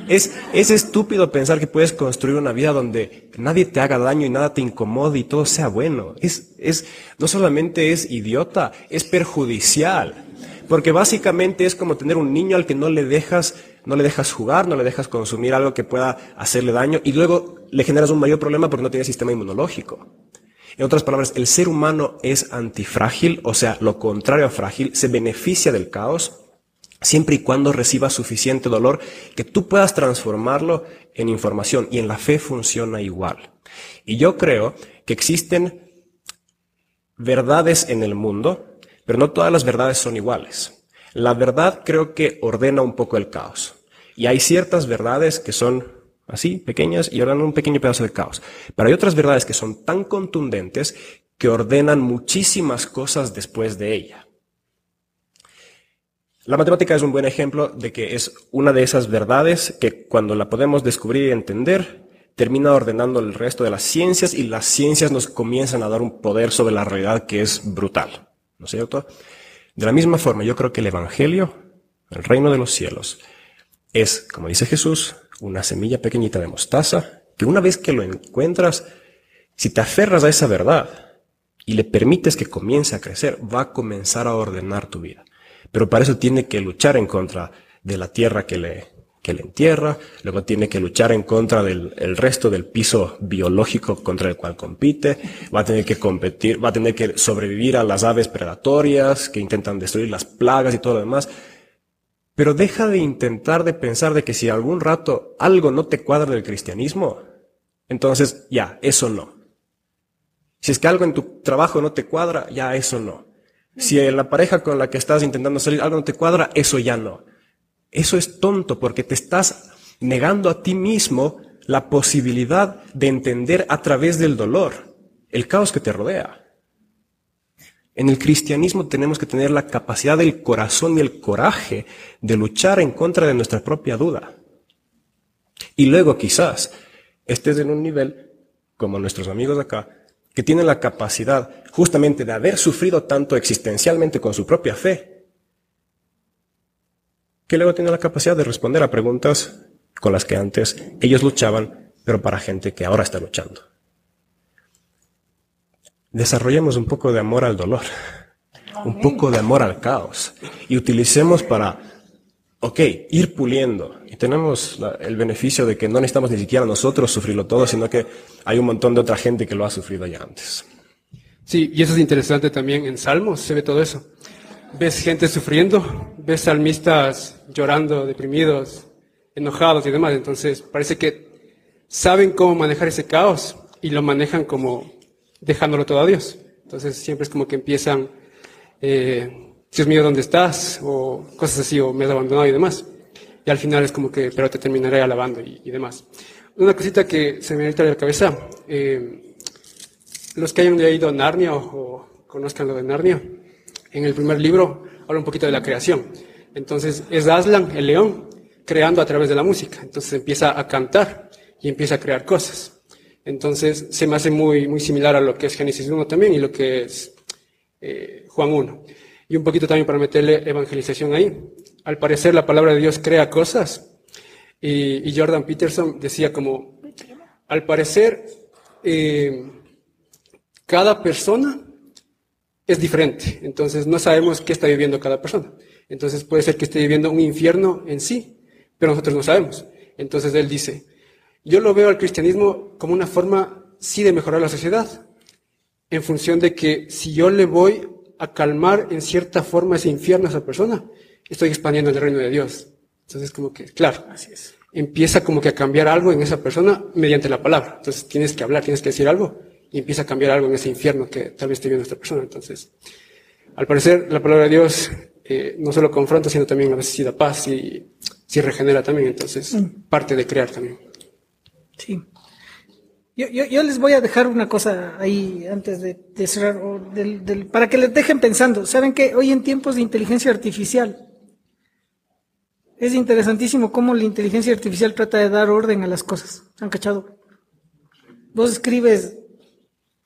Es, es estúpido pensar que puedes construir una vida donde nadie te haga daño y nada te incomode y todo sea bueno. Es, es, no solamente es idiota, es perjudicial. Porque básicamente es como tener un niño al que no le dejas, no le dejas jugar, no le dejas consumir algo que pueda hacerle daño y luego le generas un mayor problema porque no tiene sistema inmunológico. En otras palabras, el ser humano es antifrágil, o sea, lo contrario a frágil, se beneficia del caos siempre y cuando reciba suficiente dolor que tú puedas transformarlo en información y en la fe funciona igual. Y yo creo que existen verdades en el mundo, pero no todas las verdades son iguales. La verdad creo que ordena un poco el caos. Y hay ciertas verdades que son así, pequeñas, y ordenan un pequeño pedazo de caos. Pero hay otras verdades que son tan contundentes que ordenan muchísimas cosas después de ella. La matemática es un buen ejemplo de que es una de esas verdades que cuando la podemos descubrir y entender, termina ordenando el resto de las ciencias y las ciencias nos comienzan a dar un poder sobre la realidad que es brutal. ¿No es cierto? De la misma forma, yo creo que el Evangelio, el reino de los cielos, es, como dice Jesús, una semilla pequeñita de mostaza, que una vez que lo encuentras, si te aferras a esa verdad, y le permites que comience a crecer, va a comenzar a ordenar tu vida. Pero para eso tiene que luchar en contra de la tierra que le, que le entierra, luego tiene que luchar en contra del el resto del piso biológico contra el cual compite, va a tener que competir, va a tener que sobrevivir a las aves predatorias que intentan destruir las plagas y todo lo demás. Pero deja de intentar de pensar de que si algún rato algo no te cuadra del cristianismo, entonces ya, eso no. Si es que algo en tu trabajo no te cuadra, ya eso no. Si la pareja con la que estás intentando salir algo no te cuadra, eso ya no. Eso es tonto porque te estás negando a ti mismo la posibilidad de entender a través del dolor el caos que te rodea. En el cristianismo tenemos que tener la capacidad del corazón y el coraje de luchar en contra de nuestra propia duda. Y luego quizás estés en un nivel, como nuestros amigos acá, que tienen la capacidad justamente de haber sufrido tanto existencialmente con su propia fe, que luego tienen la capacidad de responder a preguntas con las que antes ellos luchaban, pero para gente que ahora está luchando. Desarrollemos un poco de amor al dolor, un poco de amor al caos y utilicemos para, ok, ir puliendo. Y tenemos el beneficio de que no necesitamos ni siquiera nosotros sufrirlo todo, sino que hay un montón de otra gente que lo ha sufrido ya antes. Sí, y eso es interesante también en Salmos, se ve todo eso. Ves gente sufriendo, ves salmistas llorando, deprimidos, enojados y demás. Entonces, parece que saben cómo manejar ese caos y lo manejan como dejándolo todo a Dios. Entonces siempre es como que empiezan, eh, Dios mío, ¿dónde estás? O cosas así, o me has abandonado y demás. Y al final es como que, pero te terminaré alabando y, demás. Una cosita que se me entra de la cabeza, eh, los que hayan leído Narnia o, conozcan lo de Narnia, en el primer libro habla un poquito de la creación. Entonces es Aslan, el león, creando a través de la música. Entonces empieza a cantar y empieza a crear cosas. Entonces, se me hace muy, muy similar a lo que es Génesis 1 también y lo que es eh, Juan 1. Y un poquito también para meterle evangelización ahí. Al parecer, la palabra de Dios crea cosas. Y, Jordan Peterson decía como, al parecer, eh, cada persona es diferente. Entonces, no sabemos qué está viviendo cada persona. Entonces, puede ser que esté viviendo un infierno en sí, pero nosotros no sabemos. Entonces, él dice, yo lo veo al cristianismo como una forma, sí, de mejorar la sociedad, en función de que si yo le voy a calmar en cierta forma ese infierno a esa persona, estoy expandiendo el reino de Dios. Entonces, como que, claro, así es. Empieza como que a cambiar algo en esa persona mediante la palabra. Entonces, tienes que hablar, tienes que decir algo, y empieza a cambiar algo en ese infierno que tal vez esté viendo esta persona. Entonces, al parecer, la palabra de Dios eh, no solo confronta, sino también a veces sí da paz y sí regenera también. Entonces, mm. parte de crear también. Sí. Yo, yo, les voy a dejar una cosa ahí antes de, cerrar, para que les dejen pensando. Saben que hoy en tiempos de inteligencia artificial es interesantísimo cómo la inteligencia artificial trata de dar orden a las cosas. ¿Han cachado? Vos escribes,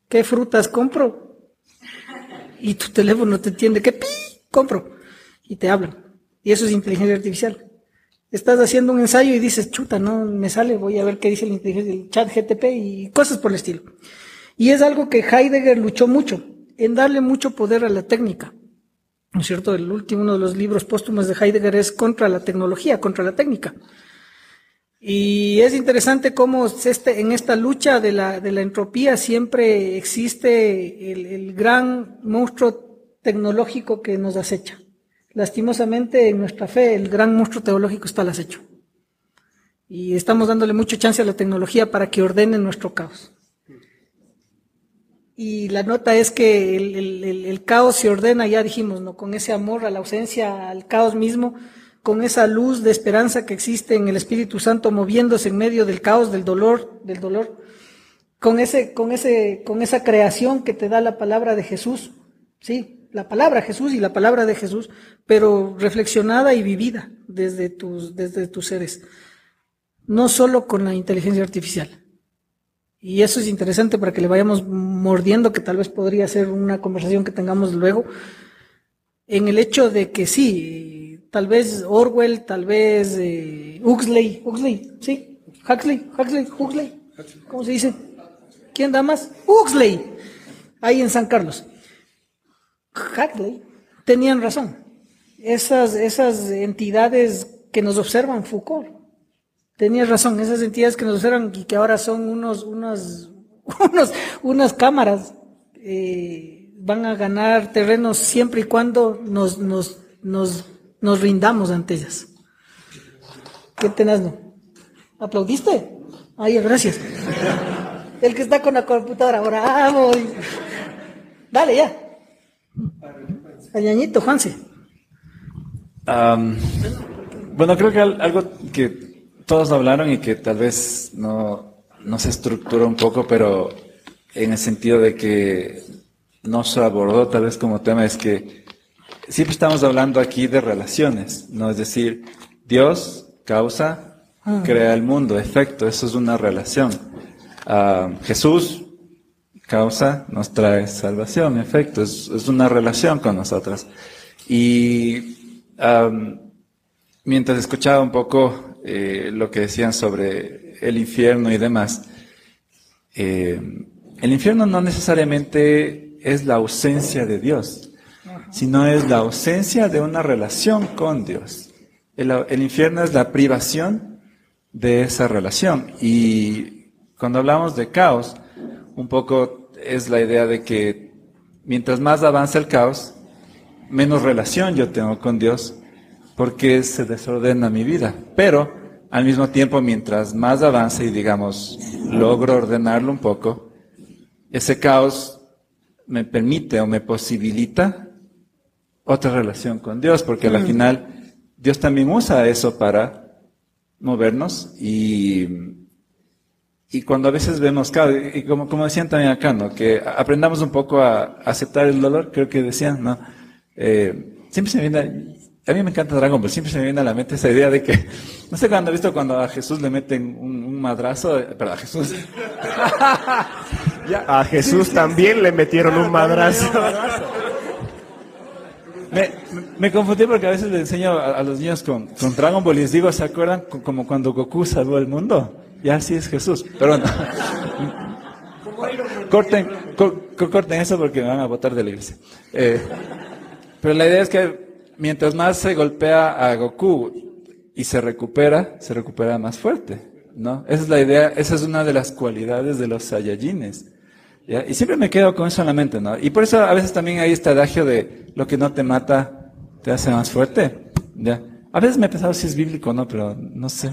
¿qué frutas compro? Y tu teléfono te entiende, ¿qué pi? Compro. Y te hablan. Y eso es inteligencia artificial. Estás haciendo un ensayo y dices, chuta, no me sale, voy a ver qué dice inteligencia del chat GTP y cosas por el estilo. Y es algo que Heidegger luchó mucho, en darle mucho poder a la técnica. ¿No es cierto? El último, uno de los libros póstumos de Heidegger es contra la tecnología, contra la técnica. Y es interesante cómo este, en esta lucha de la, de la entropía siempre existe el, el gran monstruo tecnológico que nos acecha. Lastimosamente, en nuestra fe, el gran monstruo teológico está al acecho. Y estamos dándole mucha chance a la tecnología para que ordene nuestro caos. Y la nota es que el, caos se ordena, ya dijimos, ¿no? Con ese amor a la ausencia, al caos mismo, con esa luz de esperanza que existe en el Espíritu Santo moviéndose en medio del caos, del dolor, del dolor, con ese, con ese, con esa creación que te da la palabra de Jesús, sí, la palabra Jesús y la palabra de Jesús, pero reflexionada y vivida desde tus, desde tus seres, no solo con la inteligencia artificial. Y eso es interesante para que le vayamos mordiendo, que tal vez podría ser una conversación que tengamos luego, en el hecho de que sí, tal vez Orwell, tal vez eh, Huxley, Huxley, sí, Huxley, Huxley, Huxley, ¿cómo se dice? ¿Quién da más? Huxley ahí en San Carlos. Hadley, tenían razón. Esas, esas entidades que nos observan, Foucault, tenía razón, esas entidades que nos observan y que ahora son unos, unos, unos unas cámaras, eh, van a ganar terrenos siempre y cuando nos, nos, nos, nos rindamos ante ellas. ¿Qué tenés, no? ¿Aplaudiste? Ay, gracias. El que está con la computadora, bravo. Dale, ya. Añañito, Juanse. Bueno, creo que al- algo que todos hablaron y que tal vez no, no se estructura un poco, pero en el sentido de que no se abordó tal vez como tema, es que siempre estamos hablando aquí de relaciones, ¿no? Es decir, Dios causa, crea el mundo, efecto, eso es una relación. Ah, Jesús causa, nos trae salvación, efecto, es, es una relación con nosotras. Y mientras escuchaba un poco eh, lo que decían sobre el infierno y demás, eh, el infierno no necesariamente es la ausencia de Dios, sino es la ausencia de una relación con Dios. El, el infierno es la privación de esa relación. Y cuando hablamos de caos, un poco es la idea de que mientras más avanza el caos, menos relación yo tengo con Dios, porque se desordena mi vida. Pero al mismo tiempo, mientras más avance y digamos, logro ordenarlo un poco, ese caos me permite o me posibilita otra relación con Dios, porque al final Dios también usa eso para movernos y, y cuando a veces vemos, claro, y como, como decían también acá, ¿no? que aprendamos un poco a aceptar el dolor, creo que decían, ¿no? Eh, siempre se me viene, a mí me encanta Dragon Ball, siempre se me viene a la mente esa idea de que, no sé cuándo he visto cuando a Jesús le meten un, un madrazo, eh, perdón, a Jesús. A Jesús también le metieron un madrazo. Me, me confundí porque a veces le enseño a, a los niños con, con Dragon Ball y les digo, ¿se acuerdan Co- como cuando Goku salvó el mundo? Ya así es Jesús. Pero bueno. corten, co- eso porque me van a botar de la iglesia. Eh, pero la idea es que mientras más se golpea a Goku y se recupera, se recupera más fuerte, ¿no? Esa es la idea, esa es una de las cualidades de los Saiyajines. ¿ya? Y siempre me quedo con eso en la mente, ¿no? Y por eso a veces también hay este adagio de lo que no te mata te hace más fuerte, ¿ya? A veces me he pensado si es bíblico o no, pero no sé.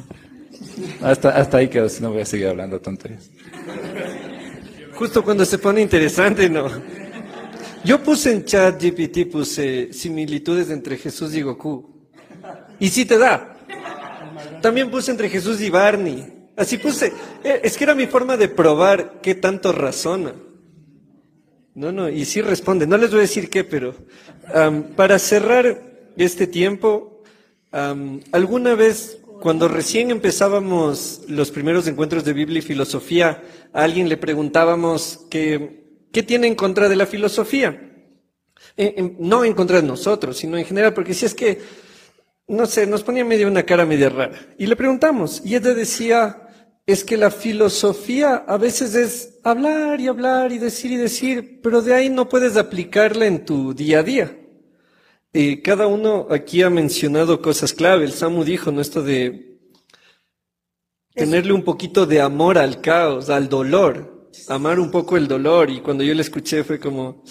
Hasta, hasta ahí quedo, si no voy a seguir hablando tonterías. Justo cuando se pone interesante, ¿no? Yo puse en chat GPT, puse similitudes entre Jesús y Goku. Y sí te da. También puse entre Jesús y Barney. Así puse. Eh, Es que era mi forma de probar qué tanto razona. No, no, y sí responde. No les voy a decir qué, pero para cerrar este tiempo, alguna vez cuando recién empezábamos los primeros encuentros de Biblia y filosofía, a alguien le preguntábamos que, qué tiene en contra de la filosofía. No en contra de nosotros, sino en general, porque si es que, no sé, nos ponía medio una cara media rara. Y le preguntamos, y ella decía, es que la filosofía a veces es hablar y hablar y decir y decir, pero de ahí no puedes aplicarla en tu día a día. Cada uno aquí ha mencionado cosas clave. El Samu dijo, ¿no? Esto de tenerle un poquito de amor al caos, al dolor, amar un poco el dolor. Y cuando yo le escuché fue como,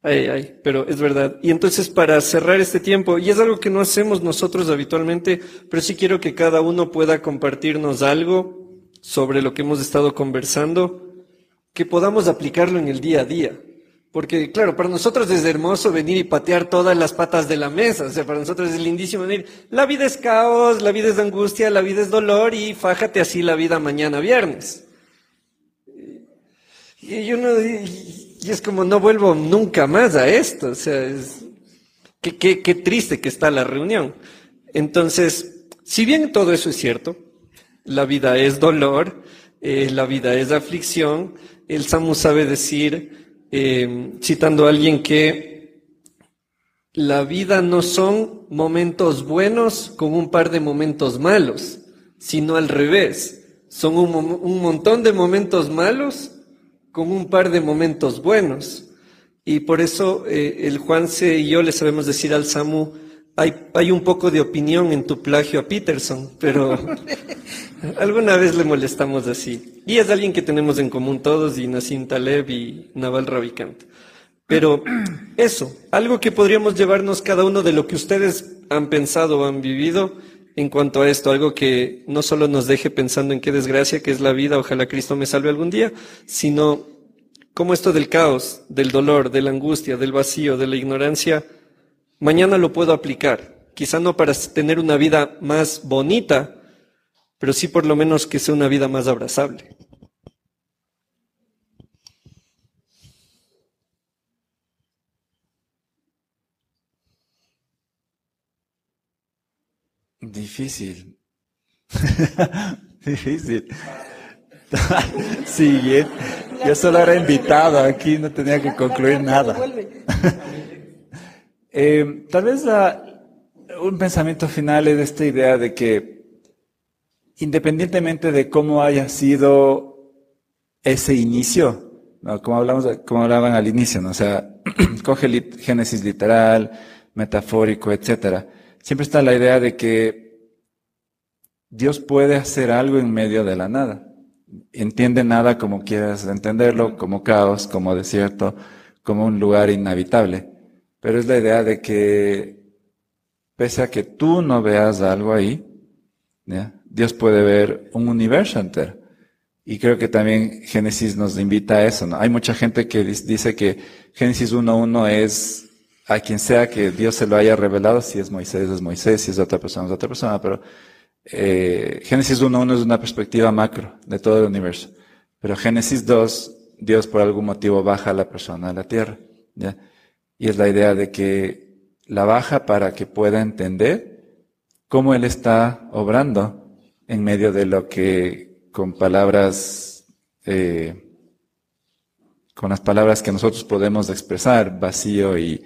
ay, ay, pero es verdad. Y entonces para cerrar este tiempo, y es algo que no hacemos nosotros habitualmente, pero sí quiero que cada uno pueda compartirnos algo sobre lo que hemos estado conversando, que podamos aplicarlo en el día a día. Porque, claro, para nosotros es hermoso venir y patear todas las patas de la mesa. O sea, para nosotros es lindísimo venir. La vida es caos, la vida es angustia, la vida es dolor y fájate así la vida mañana viernes. Y yo es como no vuelvo nunca más a esto. O sea, qué, qué, qué triste que está la reunión. Entonces, si bien todo eso es cierto, la vida es dolor, eh, la vida es aflicción, el Samu sabe decir, eh, citando a alguien que la vida no son momentos buenos con un par de momentos malos, sino al revés. Son un, un montón de momentos malos con un par de momentos buenos. Y por eso eh, el Juanse y yo le sabemos decir al Samu, hay, hay un poco de opinión en tu plagio a Peterson, pero alguna vez le molestamos así. Y es alguien que tenemos en común todos, y Nassim Taleb y Naval Ravikant. Pero eso, algo que podríamos llevarnos cada uno de lo que ustedes han pensado o han vivido en cuanto a esto, algo que no solo nos deje pensando en qué desgracia que es la vida, ojalá Cristo me salve algún día, sino cómo esto del caos, del dolor, de la angustia, del vacío, de la ignorancia, mañana lo puedo aplicar. Quizá no para tener una vida más bonita, pero sí por lo menos que sea una vida más abrazable. Difícil. Difícil. Sigue. Yo solo era invitado aquí, no tenía que concluir nada. Eh, tal vez un pensamiento final es esta idea de que independientemente de cómo haya sido ese inicio, como, hablamos, como hablaban al inicio, ¿no? o sea, coge Génesis literal, metafórico, etcétera siempre está la idea de que Dios puede hacer algo en medio de la nada. Entiende nada como quieras entenderlo, como caos, como desierto, como un lugar inhabitable. Pero es la idea de que, pese a que tú no veas algo ahí, Dios puede ver un universo entero. Y creo que también Génesis nos invita a eso. Hay mucha gente que dice que Génesis 1.1 es a quien sea que Dios se lo haya revelado, si es Moisés, es Moisés, si es otra persona, es otra persona, pero eh, Génesis 1.1 es una perspectiva macro de todo el universo. Pero Génesis 2, Dios por algún motivo baja a la persona a la tierra. Y es la idea de que la baja para que pueda entender cómo Él está obrando en medio de lo que con palabras, eh, con las palabras que nosotros podemos expresar, vacío y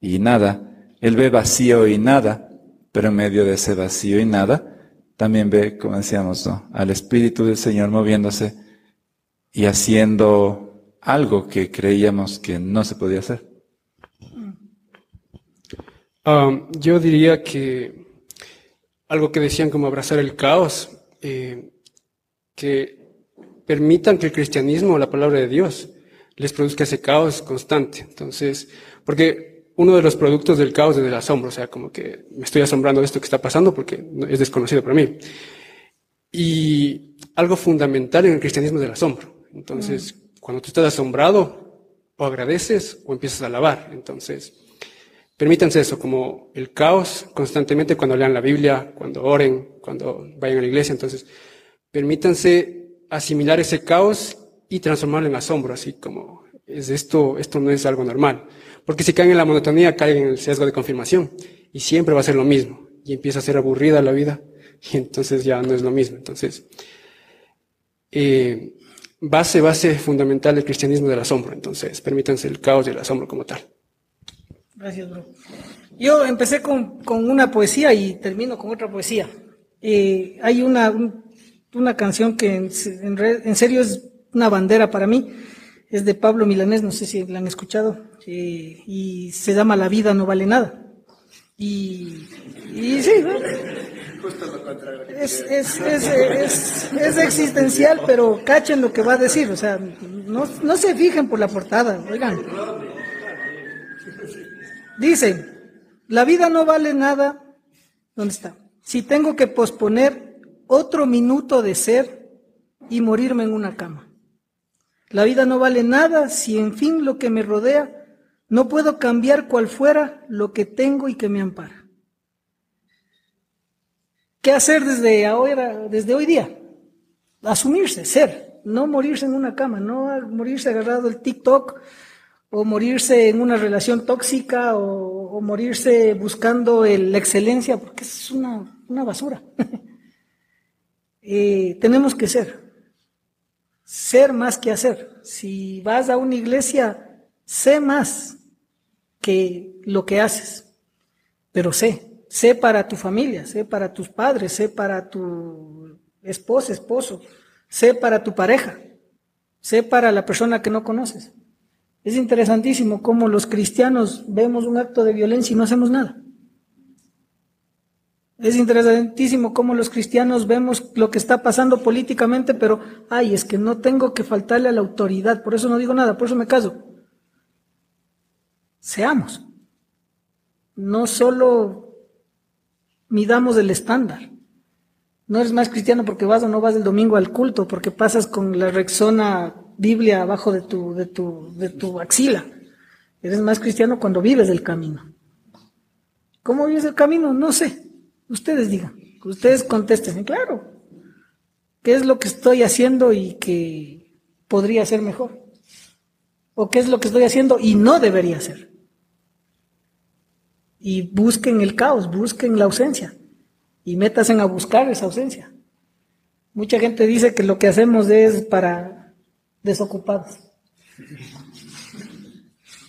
y nada. Él ve vacío y nada, pero en medio de ese vacío y nada, también ve, como decíamos, al Espíritu del Señor moviéndose y haciendo algo que creíamos que no se podía hacer. Um, yo diría que algo que decían como abrazar el caos, eh, que permitan que el cristianismo, la palabra de Dios, les produzca ese caos constante. Entonces, porque uno de los productos del caos es el asombro, o sea, como que me estoy asombrando de esto que está pasando porque es desconocido para mí. Y algo fundamental en el cristianismo es el asombro. Entonces, cuando tú estás asombrado, o agradeces o empiezas a alabar. Entonces, permítanse eso, como el caos constantemente cuando lean la Biblia, cuando oren, cuando vayan a la iglesia. Entonces, permítanse asimilar ese caos y transformarlo en asombro, así como es esto, esto no es algo normal. Porque si caen en la monotonía, caen en el sesgo de confirmación. Y siempre va a ser lo mismo. Y empieza a ser aburrida la vida. Y entonces ya no es lo mismo. Entonces, eh, base, base fundamental del cristianismo del asombro. Entonces, permítanse el caos y el asombro como tal. Gracias, bro. Yo empecé con, con una poesía y termino con otra poesía. Eh, hay una, una canción que en, en serio es una bandera para mí es de Pablo Milanés, no sé si la han escuchado, eh, y se llama La vida no vale nada. Y, y sí, es, es, es, es, existencial, pero cachen lo que va a decir, o sea, no, no se fijen por la portada, oigan. Dice, la vida no vale nada, ¿dónde está? Si tengo que posponer otro minuto de ser y morirme en una cama. La vida no vale nada si en fin lo que me rodea no puedo cambiar cual fuera lo que tengo y que me ampara. ¿Qué hacer desde ahora, desde hoy día? Asumirse, ser, no morirse en una cama, no morirse agarrado el TikTok o morirse en una relación tóxica o, morirse buscando la excelencia, porque es una, una basura. Eh, tenemos que ser, ser más que hacer. Si vas a una iglesia, sé más que lo que haces, pero sé, sé para tu familia, sé para tus padres, sé para tu esposa, esposo, sé para tu pareja. sé para la persona que no conoces. Es interesantísimo cómo los cristianos vemos un acto de violencia y no hacemos nada. Es interesantísimo cómo los cristianos vemos lo que está pasando políticamente, pero, ay, es que no tengo que faltarle a la autoridad, por eso no digo nada, por eso me caso. Seamos. No solo midamos el estándar. No eres más cristiano porque vas o no vas el domingo al culto, porque pasas con la Rexona Biblia abajo de tu, de tu, de tu axila. Eres más cristiano cuando vives el camino. ¿Cómo vives el camino? No sé. Ustedes digan, ustedes contesten, claro, ¿qué es lo que estoy haciendo y que podría ser mejor? ¿O qué es lo que estoy haciendo y no debería ser? Y busquen el caos, busquen la ausencia y métasen a buscar esa ausencia. Mucha gente dice que lo que hacemos es para desocupados.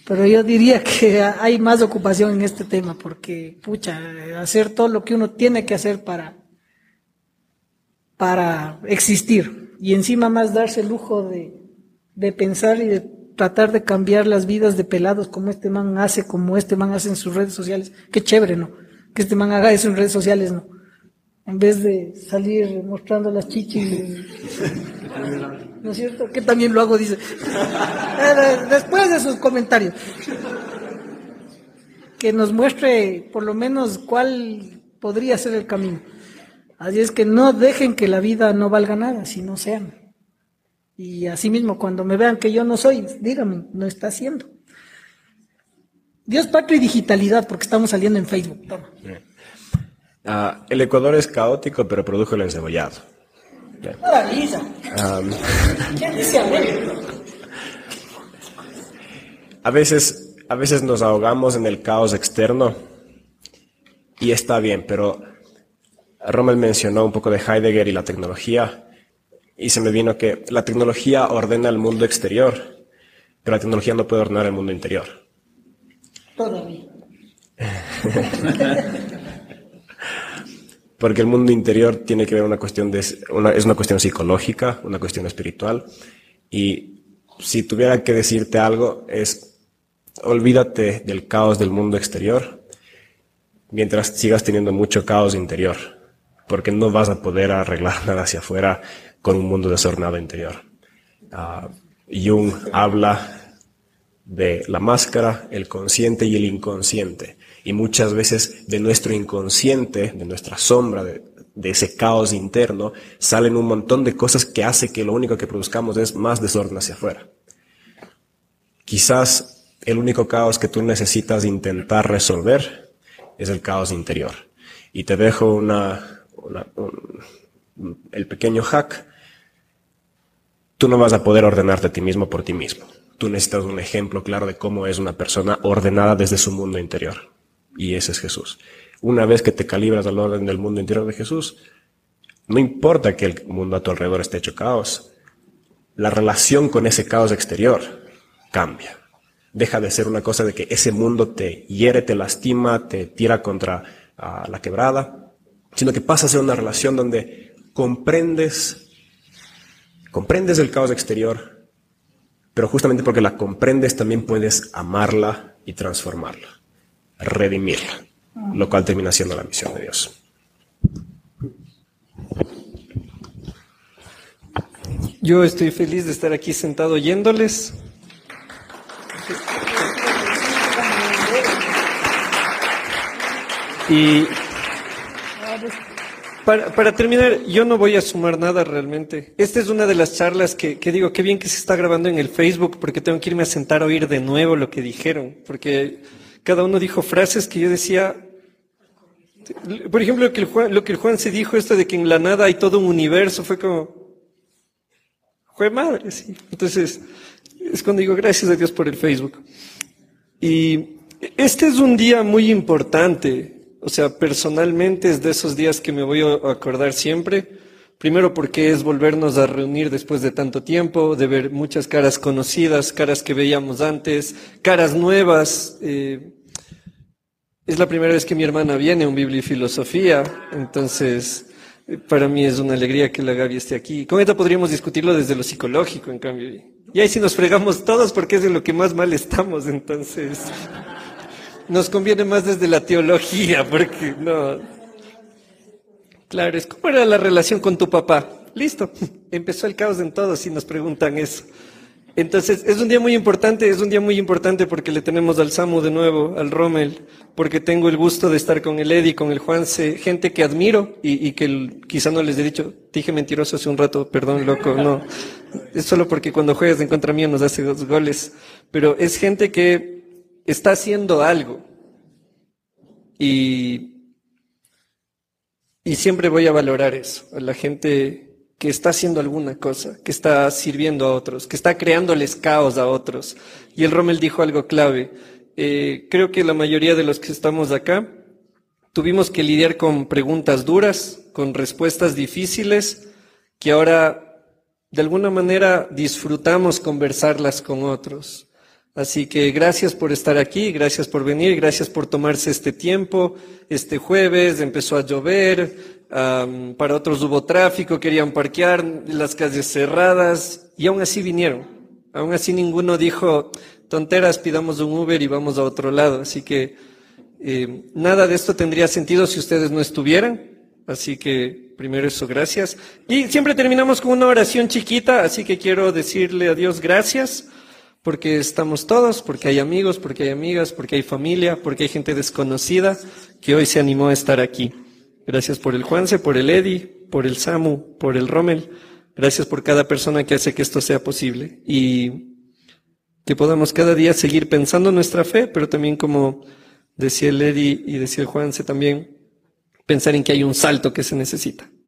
Pero yo diría que hay más ocupación en este tema, porque, pucha, hacer todo lo que uno tiene que hacer para, para existir. Y encima más darse el lujo de, de pensar y de tratar de cambiar las vidas de pelados como este man hace, como este man hace en sus redes sociales. Qué chévere, ¿no? Que este man haga eso en redes sociales, ¿no? En vez de salir mostrando las chichis. ¿no es cierto? Que también lo hago, dice. Después de sus comentarios. Que nos muestre por lo menos cuál podría ser el camino. Así es que no dejen que la vida no valga nada, si no sean. Y así mismo, cuando me vean que yo no soy, díganme, no está haciendo. Dios, patria y digitalidad, porque estamos saliendo en Facebook. Toma. Uh, el Ecuador es caótico, pero produjo el encebollado. Maravilla. Um, ¿Quién dice a veces, a veces nos ahogamos en el caos externo y está bien, pero Rommel mencionó un poco de Heidegger y la tecnología y se me vino que la tecnología ordena el mundo exterior, pero la tecnología no puede ordenar el mundo interior. Todavía. Porque el mundo interior tiene que ver una cuestión de, es una cuestión psicológica, una cuestión espiritual. Y si tuviera que decirte algo, es olvídate del caos del mundo exterior mientras sigas teniendo mucho caos interior. Porque no vas a poder arreglar nada hacia afuera con un mundo desordenado interior. Uh, Jung habla de la máscara, el consciente y el inconsciente y muchas veces de nuestro inconsciente, de nuestra sombra, de, ese caos interno, salen un montón de cosas que hace que lo único que produzcamos es más desorden hacia afuera. Quizás el único caos que tú necesitas intentar resolver es el caos interior. Y te dejo una, una un, el pequeño hack. Tú no vas a poder ordenarte a ti mismo por ti mismo. Tú necesitas un ejemplo claro de cómo es una persona ordenada desde su mundo interior y ese es Jesús. Una vez que te calibras al orden del mundo interior de Jesús, no importa que el mundo a tu alrededor esté hecho caos, la relación con ese caos exterior cambia. Deja de ser una cosa de que ese mundo te hiere, te lastima, te tira contra uh, la quebrada, sino que pasa a ser una relación donde comprendes, comprendes el caos exterior, pero justamente porque la comprendes también puedes amarla y transformarla redimirla, lo cual termina siendo la misión de Dios. Yo estoy feliz de estar aquí sentado oyéndoles. Y para, para, terminar, yo no voy a sumar nada realmente. Esta es una de las charlas que, que, digo, qué bien que se está grabando en el Facebook, porque tengo que irme a sentar a oír de nuevo lo que dijeron, porque cada uno dijo frases que yo decía, por ejemplo, lo que, el Juan, se dijo, esto de que en la nada hay todo un universo, fue como, fue madre, sí. Entonces, es cuando digo gracias a Dios por el Facebook. Y este es un día muy importante, o sea, personalmente es de esos días que me voy a acordar siempre. Primero porque es volvernos a reunir después de tanto tiempo, de ver muchas caras conocidas, caras que veíamos antes, caras nuevas. Eh, es la primera vez que mi hermana viene a un Biblia y Filosofía, entonces Eh, Para mí es una alegría que la Gaby esté aquí. Con esto podríamos discutirlo desde lo psicológico, en cambio. Y ahí sí nos fregamos todos porque es de lo que más mal estamos, entonces. Nos conviene más desde la teología, porque no. Claro, es como era la relación con tu papá. Listo, empezó el caos en todos si nos preguntan eso. Entonces, es un día muy importante, es un día muy importante porque le tenemos al Samu de nuevo, al Rommel, porque tengo el gusto de estar con el Eddie, con el Juanse, gente que admiro y, que el- quizá no les he dicho, dije mentiroso hace un rato, perdón, loco, no. Es solo porque cuando juegas en contra mía nos hace dos goles, pero es gente que está haciendo algo. Y, y siempre voy a valorar eso, la gente que está haciendo alguna cosa, que está sirviendo a otros, que está creándoles caos a otros. Y el Rommel dijo algo clave. Eh, creo que la mayoría de los que estamos acá tuvimos que lidiar con preguntas duras, con respuestas difíciles, que ahora de alguna manera disfrutamos conversarlas con otros. Así que gracias por estar aquí, gracias por venir, gracias por tomarse este tiempo. Este jueves empezó a llover, para otros hubo tráfico, querían parquear, las calles cerradas y aún así vinieron. Aún así ninguno dijo, tonteras, pidamos un Uber y vamos a otro lado. Así que eh, nada de esto tendría sentido si ustedes no estuvieran. Así que primero eso, gracias. Y siempre terminamos con una oración chiquita, así que quiero decirle a Dios gracias porque estamos todos, porque hay amigos, porque hay amigas, porque hay familia, porque hay gente desconocida que hoy se animó a estar aquí. Gracias por el Juanse, por el Eddie, por el Samu, por el Rommel. Gracias por cada persona que hace que esto sea posible. Y que podamos cada día seguir pensando nuestra fe, pero también como decía el Eddie y decía el Juanse también, pensar en que hay un salto que se necesita.